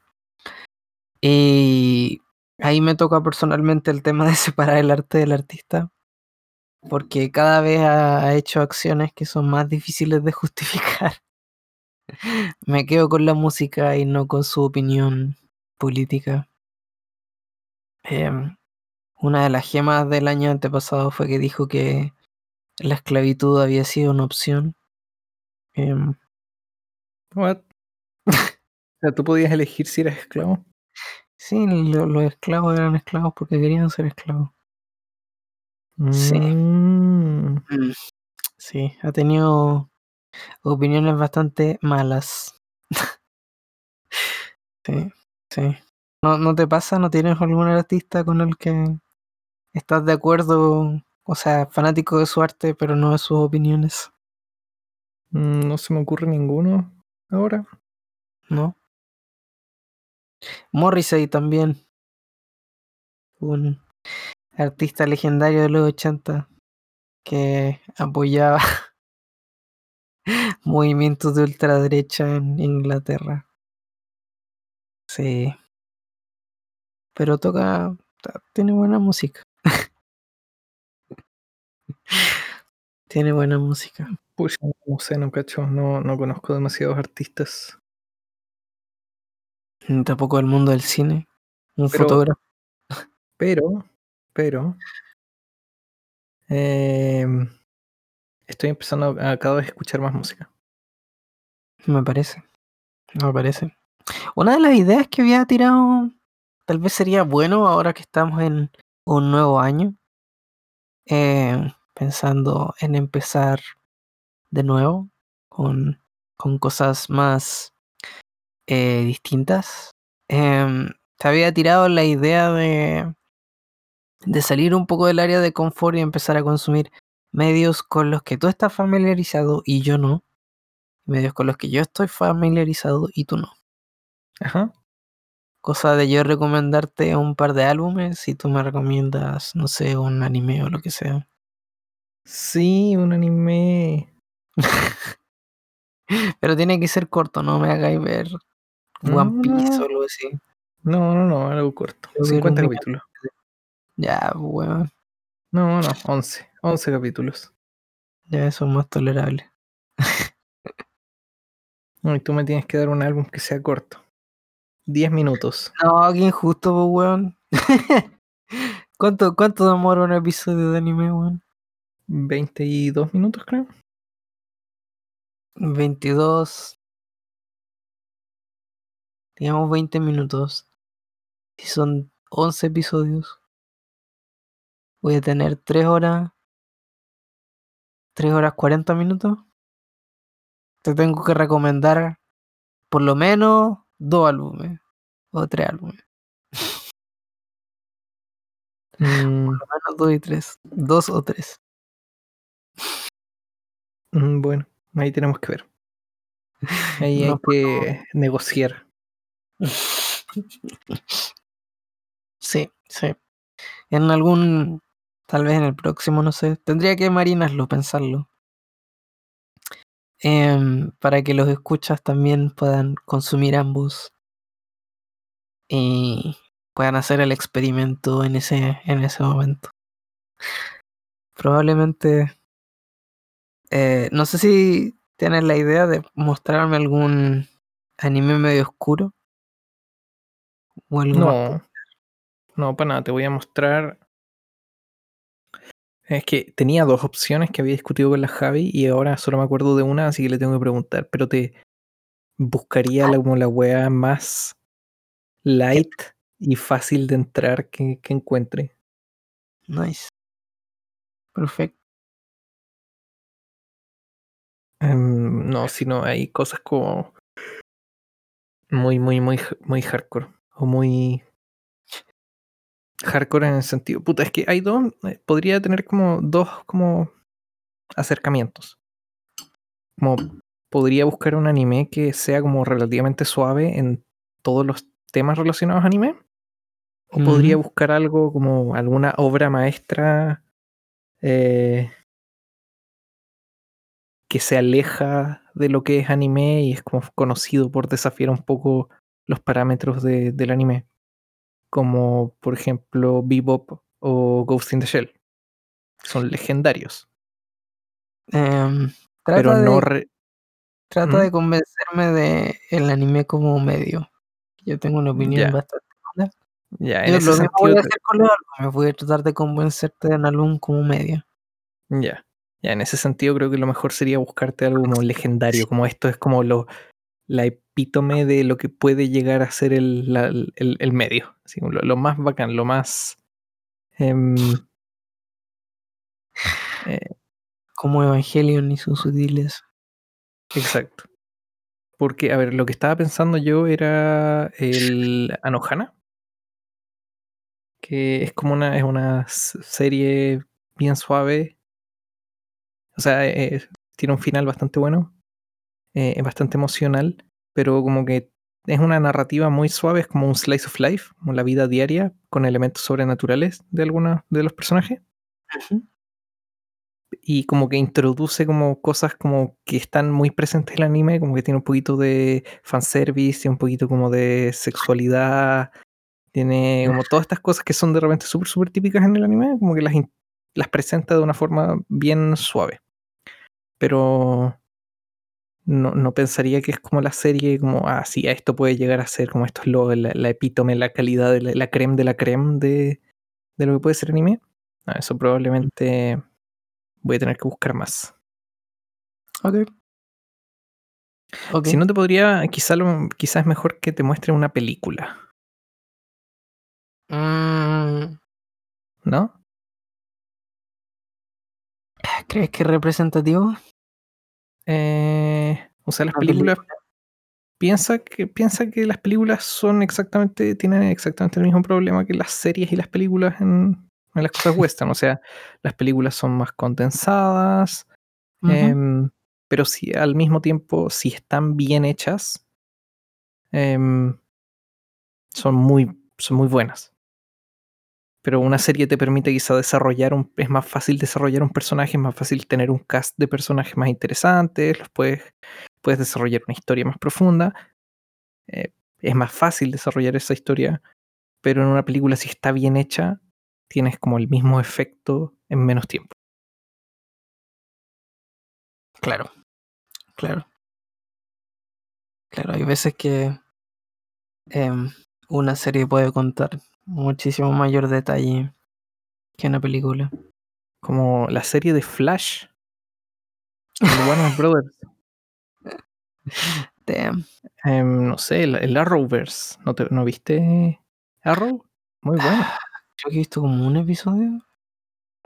Y ahí me toca personalmente el tema de separar el arte del artista. Porque cada vez ha, hecho acciones que son más difíciles de (laughs) justificar. Me quedo con la música y no con su opinión política. Em, una de las gemas del año antepasado fue que dijo que la esclavitud había sido una opción. Em, ¿What? (laughs) o sea, ¿tú podías elegir si eras esclavo? sí, lo- los esclavos eran esclavos porque querían ser esclavos. Sí. Mm. Mm, Sí, ha tenido opiniones bastante malas. (laughs) sí, sí. ¿No, ¿No te pasa? ¿No tienes algún artista con el que estás de acuerdo? O sea, fanático de su arte, pero no de sus opiniones, Mm, No se me ocurre ninguno ahora. ¿no? Morrissey también. Un artista legendario de los 80 que apoyaba (laughs) movimientos de ultraderecha en Inglaterra. Sí. Pero toca. Tiene buena música. (laughs) tiene buena música. Pucha, no sé, no cacho, no, no conozco demasiados artistas. Ni Tampoco el mundo del cine. Un Pero- fotógrafo. Pero, pero, em, estoy empezando a, cada vez escuchar más música. Me parece. Me parece. Una de las ideas que había tirado. Tal vez sería bueno ahora que estamos en un nuevo año. eh, pensando en empezar de nuevo con, con cosas más eh, distintas. Em, te había tirado la idea de, de salir un poco del área de confort y empezar a consumir medios con los que tú estás familiarizado y yo no. Medios con los que yo estoy familiarizado y tú no. Ajá. Cosa de yo recomendarte un par de álbumes y tú me recomiendas, no sé, un anime o lo que sea. Sí, un anime. (laughs) Pero tiene que ser corto, no me hagáis ver One Piece o algo así. No, no, no, algo corto. Yo quiero 50 un capítulos. Ya, weón, No, no, 11. 11 capítulos. ya eso es más tolerable. (laughs) Y tú me tienes que dar un álbum que sea corto. 10 minutos. No, qué injusto, po, weón. (laughs) ¿Cuánto, ¿Cuánto demora un episodio de anime, weón? 22 minutos, creo. 22. Digamos 20 minutos. Si son 11 episodios, voy a tener 3 horas. 3 horas 40 minutos. Te tengo que recomendar por lo menos dos álbumes. O tres álbumes. Mm, Por lo menos dos y tres. Dos o tres. mm, bueno, ahí tenemos que ver. Ahí (laughs) No hay que negociar. (laughs) Sí, sí. En algún Tal vez en el próximo, no sé. Tendría que marinarlo, pensarlo. Em, para que los escuchas también puedan consumir ambos. Y puedan hacer el experimento en ese, en ese momento. Probablemente. eh, no sé si tienes la idea de mostrarme algún anime medio oscuro. O No, no, para nada, te voy a mostrar. Es que tenía dos opciones que había discutido con la Javi y ahora solo me acuerdo de una, así que le tengo que preguntar. Pero te buscaría la, como la wea más light y fácil de entrar que, que encuentre. Nice. Perfecto. Em, no, sino hay cosas como muy, muy, muy, muy hardcore. O muy hardcore en el sentido. Puta, es que hay dos. eh, Podría tener como dos como acercamientos. Como podría buscar un anime que sea como relativamente suave en todos los temas relacionados a anime. O podría buscar algo como alguna obra maestra eh, que se aleja de lo que es anime y es como conocido por desafiar un poco los parámetros de- del anime. Como por ejemplo Bebop o Ghost in the Shell. Son legendarios. Em, Pero no... de, re- trata ¿Mm? de convencerme de el anime como medio. Yo tengo una opinión Ya, bastante ya, en Yo lo mismo voy a hacer con los álbumes. Voy a tratar de convencerte de en álbum como medio. Ya, ya, en ese sentido creo que lo mejor sería buscarte algo como legendario, como esto es como lo, la epítome de lo que puede llegar a ser el, la- el, el medio, así, lo, lo más bacán, lo más... em, eh, Como Evangelion y sus sutiles. exacto. Porque, a ver, lo que estaba pensando yo era el Anohana, que es como una, es una serie bien suave, o sea, eh, tiene un final bastante bueno, eh, es bastante emocional, pero como que es una narrativa muy suave, es como un slice of life, como la vida diaria, con elementos sobrenaturales de algunos de los personajes. Y como que introduce como cosas como que están muy presentes en el anime, como que tiene un poquito de fanservice, tiene un poquito como de sexualidad, tiene como todas estas cosas que son de repente súper, súper típicas en el anime, como que las, las presenta de una forma bien suave. Pero no, no pensaría que es como la serie, como, ah, sí, esto puede llegar a ser como esto es lo, la, la epítome, la calidad, de la, la creme de la creme de, de lo que puede ser anime. No, eso probablemente voy a tener que buscar más. Ok. Ok. Si no te podría, quizá quizás es mejor que te muestre una película, Mm, ¿no? ¿Crees que es representativo? Eh, o sea, las películas, película. piensa que, piensa que las películas son exactamente, tienen exactamente el mismo problema que las series y las películas en, en las cosas western. O sea, las películas son más condensadas, em, pero si al mismo tiempo, si están bien hechas, em, son muy, son muy buenas. Pero una serie te permite quizá desarrollar un, es más fácil desarrollar un personaje, es más fácil tener un cast de personajes más interesantes, los puedes, puedes desarrollar una historia más profunda. eh, es más fácil desarrollar esa historia, pero en una película si está bien hecha, tienes como el mismo efecto en menos tiempo. Claro. Claro. Claro, hay veces que em, una serie puede contar muchísimo mayor detalle que una película. Como la serie de Flash de (laughs) Warner Brothers. Damn. Em, no sé, el, el Arrowverse. ¿No, te- ¿No viste Arrow? Muy buena, (gasps) Creo que he visto como un episodio.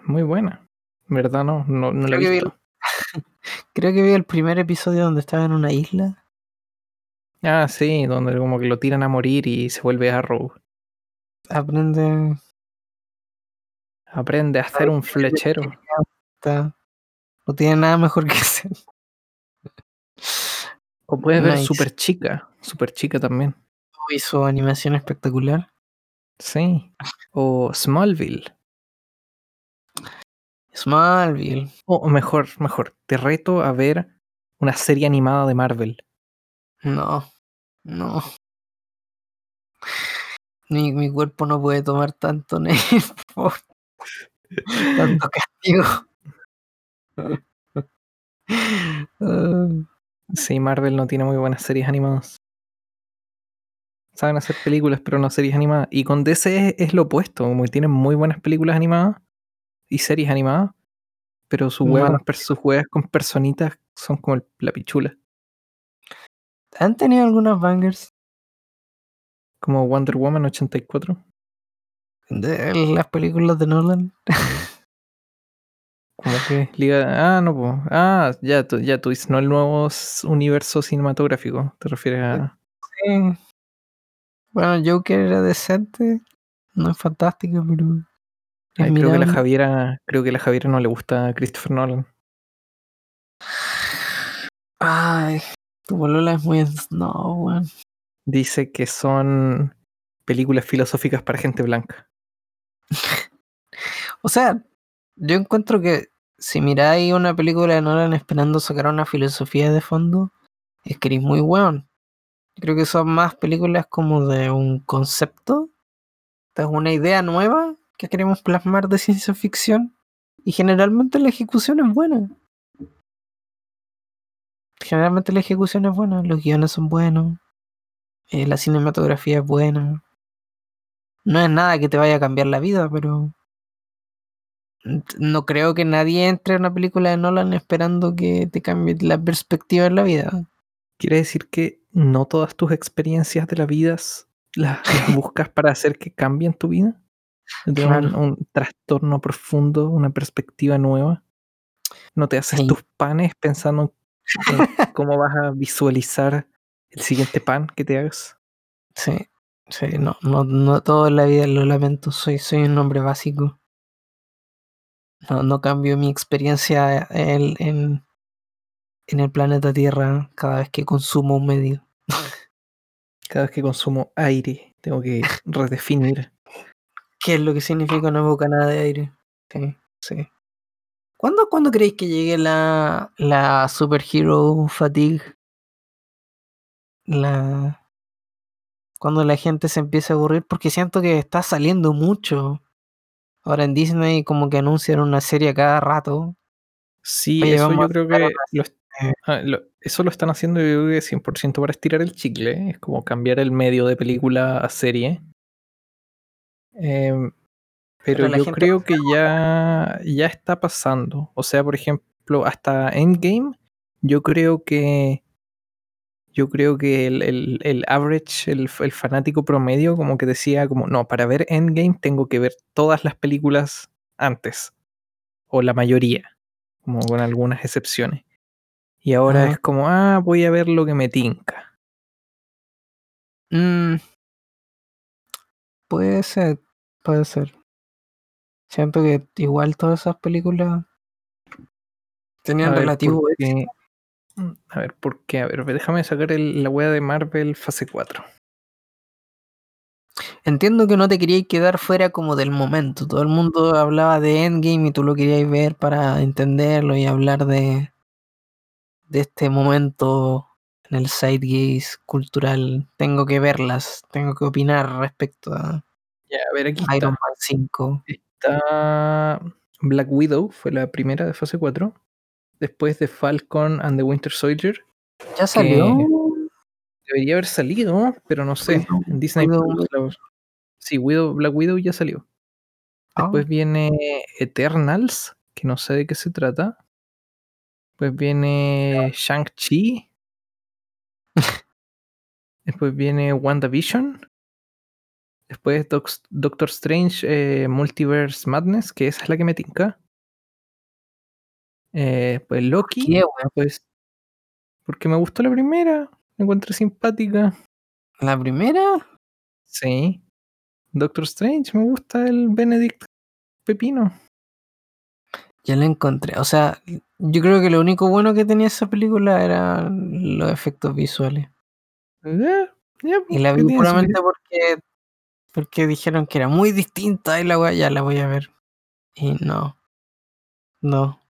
muy buena. ¿Verdad? No, no, no la he Creo que vi el- visto. (laughs) Creo que vi el primer episodio donde estaba en una isla. Ah, sí, donde como que lo tiran a morir y se vuelve Arrow. Aprende. Aprende a hacer un flechero. No tiene nada mejor que (laughs) hacer. O puedes ver. Super Chica. Super Chica también. Hizo animación espectacular. Sí. O Smallville. Smallville. O mejor, mejor, te reto a ver una serie animada de Marvel. No, no. Mi, mi cuerpo no puede tomar tanto Nerfo. (laughs) tanto castigo. (laughs) Sí, Marvel no tiene muy buenas series animadas. Saben hacer películas, pero no series animadas. Y con DC es, es lo opuesto, como que tienen muy buenas películas animadas y series animadas, pero sus huevas con, per- sus huevas con personitas son como el- la pichula. ¿Han tenido algunas bangers Como Wonder Woman 84. de las películas de Nolan? (laughs) Como que Liga. Ah, no, po. Ah, ya tú, ya tú dices, no el nuevo universo cinematográfico. Te refieres a. Sí. Bueno, Joker era decente. No es fantástica, pero. es Ay, creo que la. Javiera. Creo que la Javiera no le gusta a Christopher Nolan. Ay, tu bolola es muy. No, weón. Dice que son películas filosóficas para gente blanca. O sea, yo encuentro que si miráis una película de Nolan esperando sacar una filosofía de fondo, es que eres muy weón. Creo que son más películas como de un concepto, de una idea nueva que queremos plasmar de ciencia ficción. Y generalmente la ejecución es buena. Generalmente la ejecución es buena, los guiones son buenos, eh, la cinematografía es buena. No es nada que te vaya a cambiar la vida, pero no creo que nadie entre a una película de Nolan esperando que te cambie la perspectiva en la vida. Quiere decir que no todas tus experiencias de la vida las, las (laughs) buscas para hacer que cambien tu vida. De un, Claro. un trastorno profundo, una perspectiva nueva. No te haces Sí. tus panes pensando en (laughs) cómo vas a visualizar el siguiente pan que te hagas. Sí, sí, no, no, no todo en la vida lo lamento, soy, soy un hombre básico. No, no cambio mi experiencia en, en, en el planeta Tierra cada vez que consumo un medio. Cada vez que consumo aire, tengo que (laughs) redefinir. ¿Qué es lo que significa no boca nada de aire? Sí, sí. ¿Cuándo, ¿cuándo creéis que llegue la, la superhero fatigue? La... Cuando la gente se empiece a aburrir, porque siento que está saliendo mucho. Ahora en Disney como que anuncian una serie cada rato. Sí, Oye, eso yo creo que lo, ah, lo- eso lo están haciendo yo creo que 100% para estirar el chicle. ¿eh? Es como cambiar el medio de película a serie. Em, pero Pero yo creo que ya, ya está pasando. O sea, por ejemplo, hasta Endgame, yo creo que yo creo que el, el- el average, el, el fanático promedio, como que decía, como, no, para ver Endgame tengo que ver todas las películas antes. O la mayoría. Como con algunas excepciones. Y ahora Ajá. es como, ah, voy a ver lo que me tinca. Mm, puede ser, puede ser. Siento que igual todas esas películas tenían ver, relativo ¿por éxito. A ver, ¿por qué? A ver, déjame sacar el- la wea de Marvel fase 4. Entiendo que no te queríais quedar fuera como del momento. Todo el mundo hablaba de Endgame y tú lo queríais ver para entenderlo y hablar de, de este momento en el sidegaze cultural. Tengo que verlas, tengo que opinar respecto a Ya, a ver, aquí Iron. Man 5. Está Black Widow, fue la primera de fase 4. Después de Falcon and the Winter Soldier. ¿Ya salió? Debería haber salido, pero no sé. Widow- En Disney Widow Plus. Sí, Widow, Black Widow ya salió. Ah, Después viene Eternals, que no sé de qué se trata. Después viene Shang-Chi. (laughs) Después viene WandaVision. Después Doc- Doctor Strange eh, Multiverse Madness, que esa es la que me tinca. Eh, pues Loki, pues porque me gustó la primera, la encontré simpática. ¿La primera? Sí. Doctor Strange, me gusta el Benedict Pepino. Ya la encontré. O sea, yo creo que lo único bueno que tenía esa película eran los efectos visuales. Y la ¿qué vi puramente porque, porque dijeron que era muy distinta y la ya la voy a ver. Y no. No.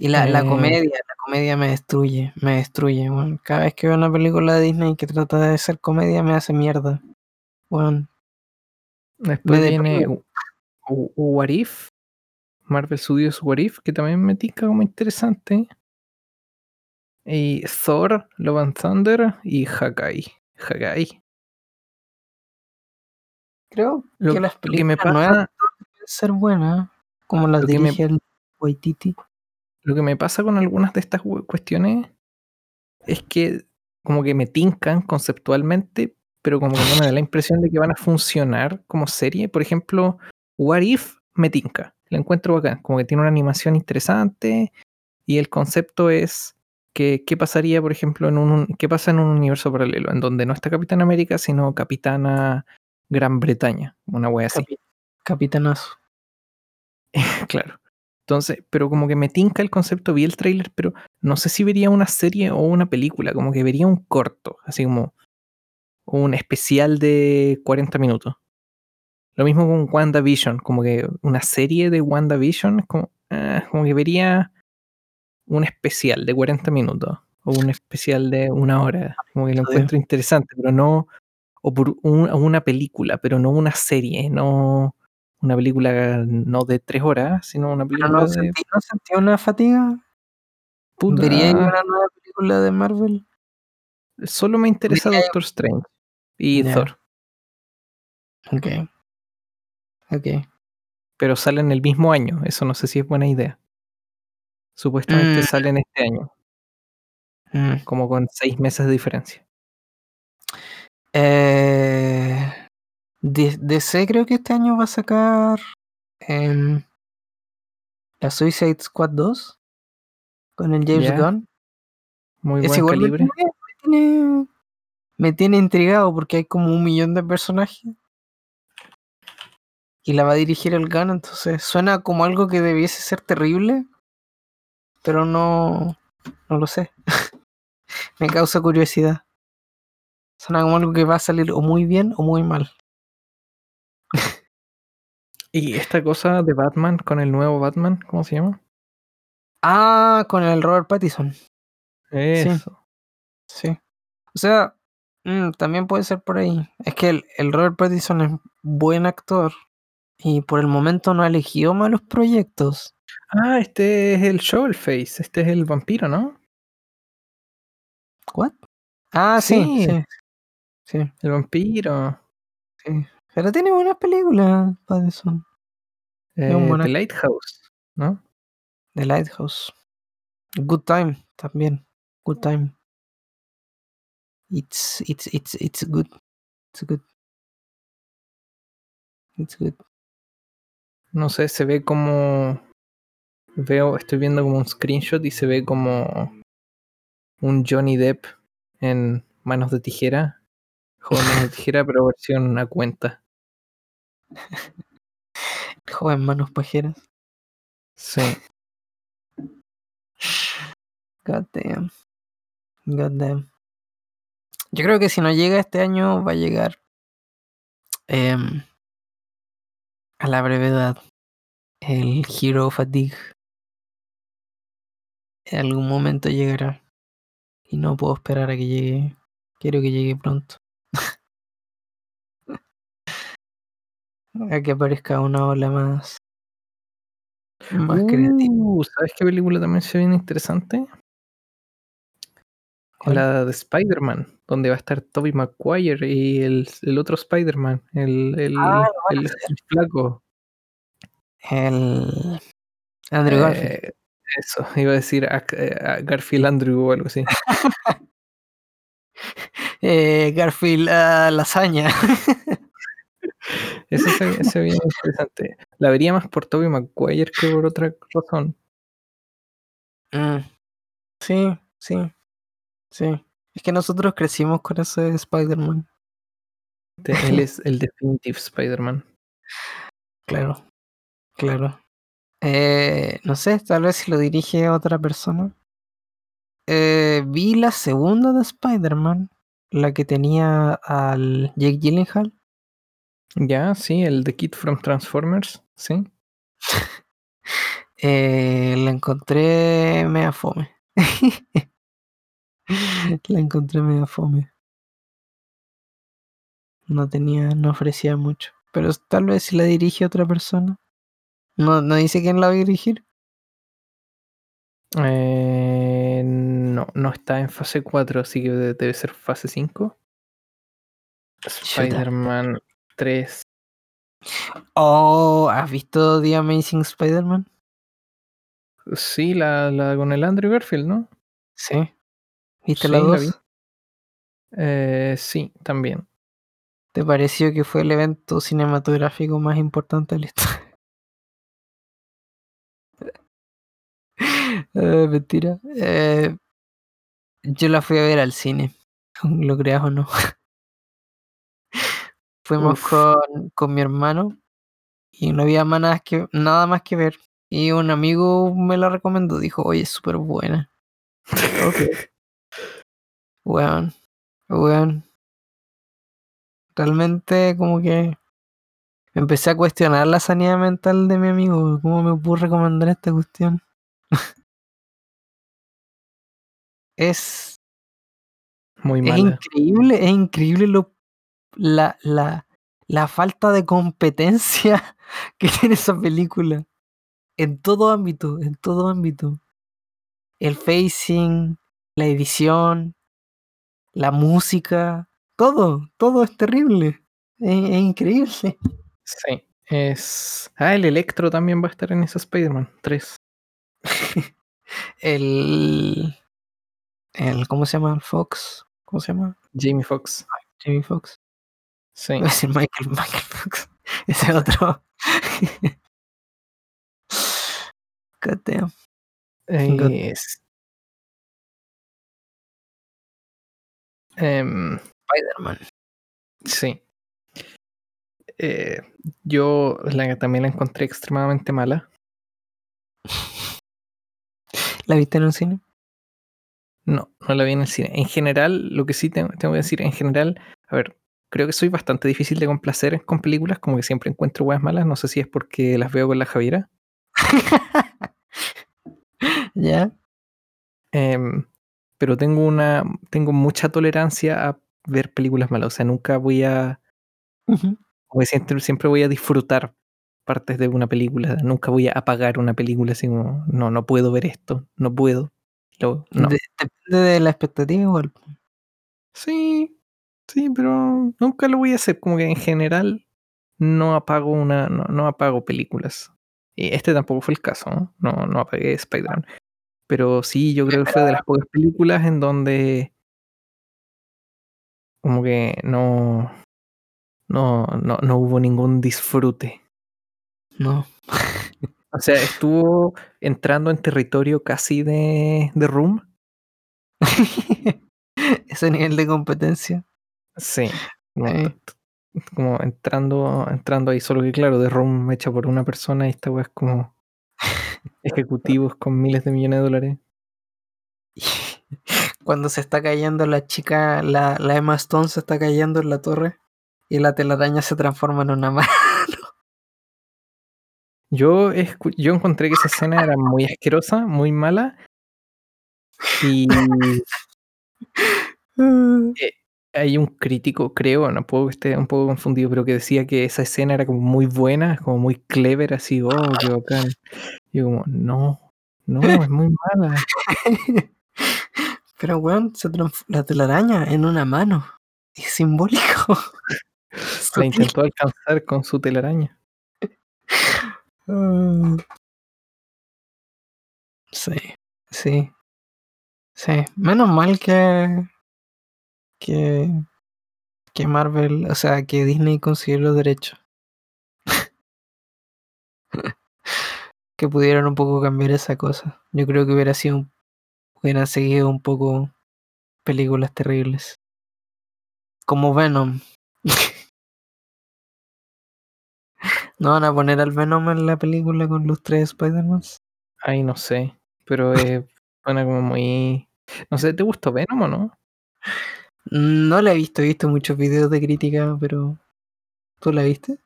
Y la, la Eh, comedia, la comedia me destruye, me destruye, weón. Cada vez que veo una película de Disney que trata de ser comedia me hace mierda. Weón. Después Me viene What If, Marvel Studios What If, que también me tica como interesante. Y Thor, Love and Thunder y Hakai. Hakai. Creo Lo, que las lo que me películas pasa, ser buenas, como las Lo que me- dirige el Waititi. Lo que me pasa con algunas de estas cuestiones es que como que me tincan conceptualmente, pero como que no me da la impresión de que van a funcionar como serie. Por ejemplo, What If me tinca. La encuentro acá, como que tiene una animación interesante y el concepto es que qué pasaría, por ejemplo, en un qué pasa en un universo paralelo en donde no está Capitán América, sino Capitana Gran Bretaña, una wea así. Capi- Capitanazo. (laughs) Claro. Entonces, pero como que me tinca el concepto, vi el tráiler, pero no sé si vería una serie o una película, como que vería un corto, así como un especial de 40 minutos. Lo mismo con WandaVision, como que una serie de WandaVision es como, ah, como que vería un especial de 40 minutos o un especial de una hora, como que lo encuentro interesante, pero no, o por un- una película, pero no una serie, no una película no de tres horas, sino una Pero película no de sentí, no sentí una fatiga. puta, ¿Vería una nueva película de Marvel? Solo me interesa Vería- Doctor Strange y. Thor, Ok. Ok. pero salen el mismo año, eso no sé si es buena idea. Supuestamente Mm. salen este año, Mm. como con seis meses de diferencia. Eh, DC creo que este año va a sacar em, la Suicide Squad 2 con el James Gunn. Muy Es buen igual me calibre. tiene, me tiene- me tiene intrigado porque hay como un millón de personajes. Y la va a dirigir el Gunn, entonces suena como algo que debiese ser terrible, pero no, no lo sé. (laughs) me causa curiosidad. Suena como algo que va a salir o muy bien o muy mal. Y esta cosa de Batman con el nuevo Batman, ¿cómo se llama? Ah, con el Robert Pattinson. Eso. Sí. O sea, mm, también puede ser por ahí. Es que el, el Robert Pattinson es buen actor y por el momento no ha elegido malos proyectos. Ah, este es el Shovelface, este es el vampiro, ¿no? ¿What? Ah, sí, Sí. sí. Sí, El vampiro. sí. Pero tiene buenas películas, Pattinson. Eh, The. Lighthouse, ¿no? The Lighthouse. Good Time también. Good Time. It's it's it's it's good. It's good. It's good. No sé, se ve como. Veo, estoy viendo como un screenshot y se ve como un Johnny Depp en manos de tijera. Joven tijera, (laughs) pero versión a cuenta. (laughs) Joven manos pajeras. Sí. (sighs) God damn. God damn. Yo creo que si no llega este año, va a llegar em, a la brevedad el Hero Fatigue. En algún momento llegará. Y no puedo esperar a que llegue. Quiero que llegue pronto. A que aparezca una ola más. Más creativa. Uh, ¿Sabes qué película también se viene interesante? ¿Cuál? La de Spider-Man, donde va a estar Tobey Maguire y el, el otro Spider-Man, el, el, Ah, el, el flaco. El. Andrew Garfield. Eh, eso, iba a decir a, a Garfield Andrew o algo así. (laughs) Eh, Garfield ah, Lasaña. (laughs) (laughs) Eso se, se interesante. La vería más por Tobey Maguire que por otra razón. Mm, Sí, sí, sí. Es que nosotros crecimos con ese Spider-Man. Él es el Definitive Spider-Man. Claro, claro. Eh, no sé, tal vez si lo dirige otra persona. Eh, vi la segunda de Spider-Man, la que tenía al Jake Gyllenhaal. Ya, sí, el The Kid from Transformers, sí. (laughs) Eh, la encontré media fome. (laughs) la encontré media fome. No tenía, no ofrecía mucho. Pero tal vez si la dirige otra persona. No, no dice quién la va a dirigir. Eh, no, no está en fase 4, así que de- debe ser fase 5. Spider-Man 3. Oh, ¿has visto The Amazing Spider-Man? Sí, la, la con el Andrew Garfield, ¿no? Sí. ¿Viste Sí, la la 2? vi. Eh, sí, también. ¿Te pareció que fue el evento cinematográfico más importante de la historia? (laughs) Eh, mentira. Eh, yo la fui a ver al cine, (laughs) lo creas o no. Fuimos con, con mi hermano y no había más nada, que, nada más que ver. Y un amigo me la recomendó, dijo, oye, es súper buena. (laughs) Ok. Weón, weón. Realmente como que empecé a cuestionar la sanidad mental de mi amigo. ¿Cómo me pudo recomendar esta cuestión? (laughs) es, Muy es mala. increíble, es increíble lo, la, la, la falta de competencia (laughs) que tiene esa película. En todo ámbito, en todo ámbito. El facing, la edición, la música, todo, todo es terrible. Es, es increíble. Sí. Es. Ah, el Electro también va a estar en esa Spider-Man 3. (laughs) El, el, ¿cómo se llama? Fox. ¿Cómo se llama? Jamie Foxx. Jamie Fox. Sí. Iba a decir Michael, Michael Fox. (laughs) Ese otro. God damn. God. Es- Em, Spider-Man. sí. Eh, yo la, también la encontré extremadamente mala. ¿La viste en un cine? No, no la vi en el cine. En general, lo que sí tengo que decir, en general, a ver, creo que soy bastante difícil de complacer con películas, como que siempre encuentro weas malas. No sé si es porque las veo con la Javiera. (laughs) ¿Ya? Em, pero tengo una. Tengo mucha tolerancia a ver películas malas. O sea, nunca voy a. Siempre, siempre voy a disfrutar partes de una película. Nunca voy a apagar una película así como, no, no puedo ver esto, no puedo. Lo- no. De- depende de la expectativa igual. Sí, sí, pero nunca lo voy a hacer. Como que en general no apago una, no, no apago películas. Y este tampoco fue el caso, ¿no? No, no apagué Spider-Man. Pero sí, yo creo que fue de las pocas películas en donde como que no, no, no, no hubo ningún disfrute. No. (laughs) O sea, estuvo entrando en territorio casi de, de Room. (laughs) Ese nivel de competencia. Sí. Como, t- como entrando, entrando ahí, solo que claro, de Room hecha por una persona y esta weá es como (laughs) ejecutivos con miles de millones de dólares. (laughs) Cuando se está cayendo la chica, la, la Emma Stone se está cayendo en la torre y la telaraña se transforma en una (laughs) mano. Yo, yo encontré que esa escena era muy asquerosa, muy mala. Y hay un crítico, creo, no puedo que esté un poco confundido, pero que decía que esa escena era como muy buena, como muy clever, así, oh, qué bacán. Y yo como, no, no, es muy mala. (laughs) Pero weón, se la telaraña en una mano. Es simbólico. (laughs) La intentó alcanzar con su telaraña. (laughs) Sí, sí. Sí. Menos mal que. Que. que Marvel, o sea, que Disney consiguió los derechos. (laughs) que pudieron un poco cambiar esa cosa. Yo creo que hubiera sido. hubieran seguido un poco películas terribles. Como Venom. (laughs) ¿No van a poner al Venom en la película con los tres Spider-Mans? Ay, no sé, pero es (laughs) suena como muy... No sé, ¿te gustó Venom o no? No la he visto, he visto muchos videos de crítica, pero. ¿Tú la viste?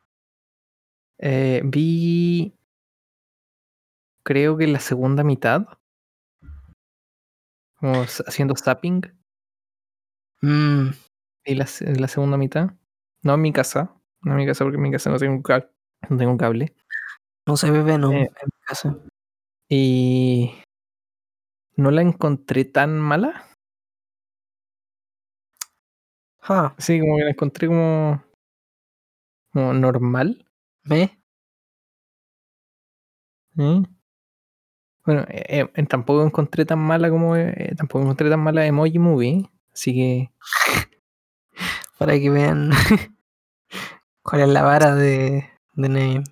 Eh, vi... creo que la segunda mitad. Como haciendo zapping. Mm, Y la, la segunda mitad. No en mi casa. No en mi casa porque en mi casa no tengo un cable. No tengo un cable. no se ve Venom Eh. en mi casa. Y no la encontré tan mala. Ah, Sí, como que la encontré como, como normal. ¿ve? ¿eh? Bueno, eh, eh, tampoco encontré tan mala como eh, tampoco encontré tan mala Emoji Movie. Así que (laughs) Para que vean (laughs) cuál es la vara de, de Name.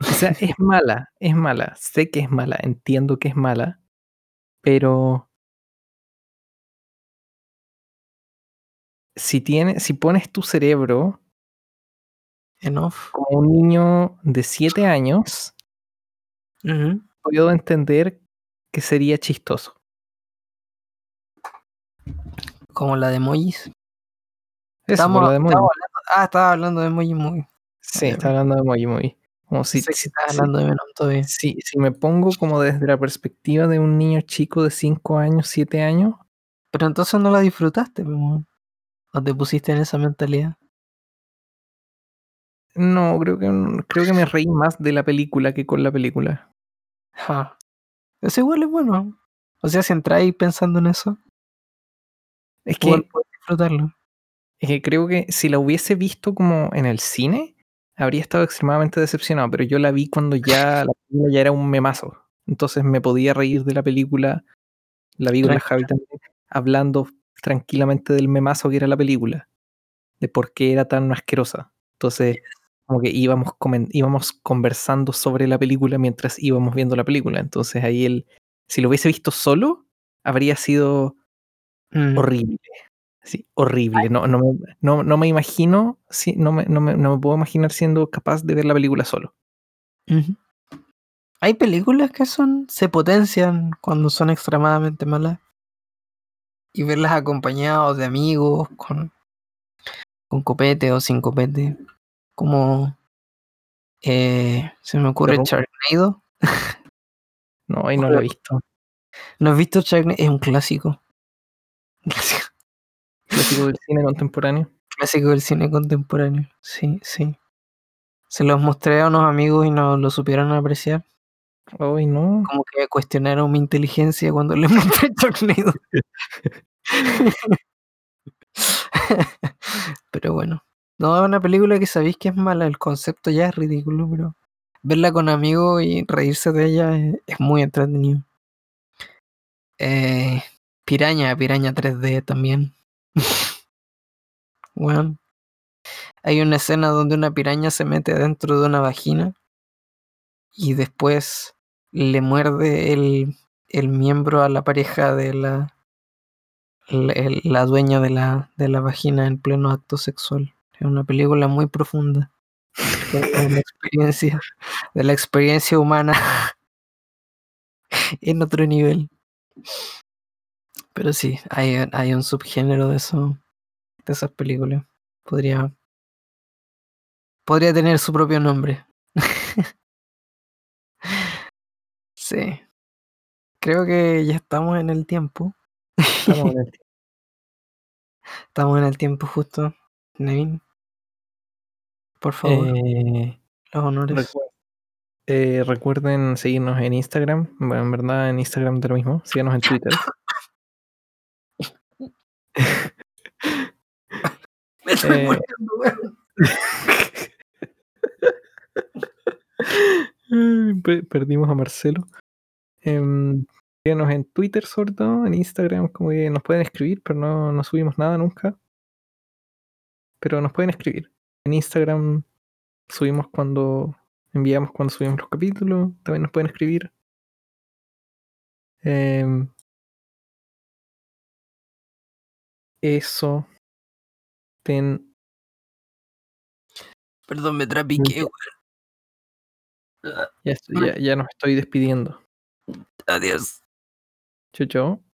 O sea, es mala, es mala. Sé que es mala, entiendo que es mala, pero si tiene, si pones tu cerebro Enough. como un niño de 7 años, puedo entender que sería chistoso. Como la de emojis. Eso, Estamos- lo de Emoji. hablando- ah, estaba hablando de Emoji Movie. Sí, está hablando de Emoji Movie. Como si, si- estaba si- hablando de Venom todavía. si- si me pongo como desde la perspectiva de un niño chico de 5 años, 7 años, Pero entonces no la disfrutaste, pues, weón. O te pusiste en esa mentalidad. no, creo que, creo que me reí más de la película que con la película. Ja. Eso igual es bueno. O sea, si entráis pensando en eso, Es que puedes disfrutarlo. Es que creo que si la hubiese visto como en el cine, habría estado extremadamente decepcionado, pero yo la vi cuando ya la película ya era un memazo. Entonces me podía reír de la película, la vi con la Javi también, hablando tranquilamente del memazo que era la película, de por qué era tan asquerosa. Entonces, como que íbamos, íbamos conversando sobre la película mientras íbamos viendo la película. Entonces ahí él, si lo hubiese visto solo, habría sido Mm. horrible. Sí, horrible. No, no, me, no, no me imagino, si, no, me, no, me, no me puedo imaginar siendo capaz de ver la película solo. Hay películas que son se potencian cuando son extremadamente malas. Y verlas acompañados de amigos, con, con copete o sin copete. Como eh, se me ocurre Pero- Sharknado. (laughs) No, ahí no lo he visto. ¿No has visto Sharknado? Es un clásico. Un (laughs) clásico. Clásico del cine contemporáneo. Clásico del cine contemporáneo. Sí, sí. Se los mostré a unos amigos y no lo supieron apreciar. No. Como que cuestionaron mi inteligencia cuando les mostré Sharknado. (laughs) pero bueno. No, es una película que sabéis que es mala. El concepto ya es ridículo, pero verla con amigos y reírse de ella es, es muy entretenido. Eh, Piraña, Piraña 3D también. (laughs) Bueno, hay una escena donde una piraña se mete dentro de una vagina y después le muerde el, el miembro a la pareja de la, la, dueña de la, de la vagina en pleno acto sexual. Es una película muy profunda de la experiencia, de la experiencia humana (laughs) en otro nivel. Pero sí, hay, hay un subgénero de eso, de esas películas. Podría, podría tener su propio nombre. (laughs) sí. Creo que ya estamos en el tiempo. Estamos en el (laughs) tiempo. Estamos en el tiempo justo. Nevin. Por favor, Eh, los honores. recu- eh, recuerden seguirnos en Instagram. Bueno, en verdad en Instagram de lo mismo. Síganos en Twitter. (laughs) (laughs) Me estoy eh, muriendo, Perdimos a Marcelo. Em, síganos en Twitter sobre todo, en Instagram como que nos pueden escribir, pero no, no subimos nada nunca. Pero nos pueden escribir. En Instagram subimos cuando enviamos cuando subimos los capítulos, también nos pueden escribir. Em, eso. Ten, Perdón, me trapiqué, ya, ya, ya nos estoy despidiendo. Adiós. Chau, chau.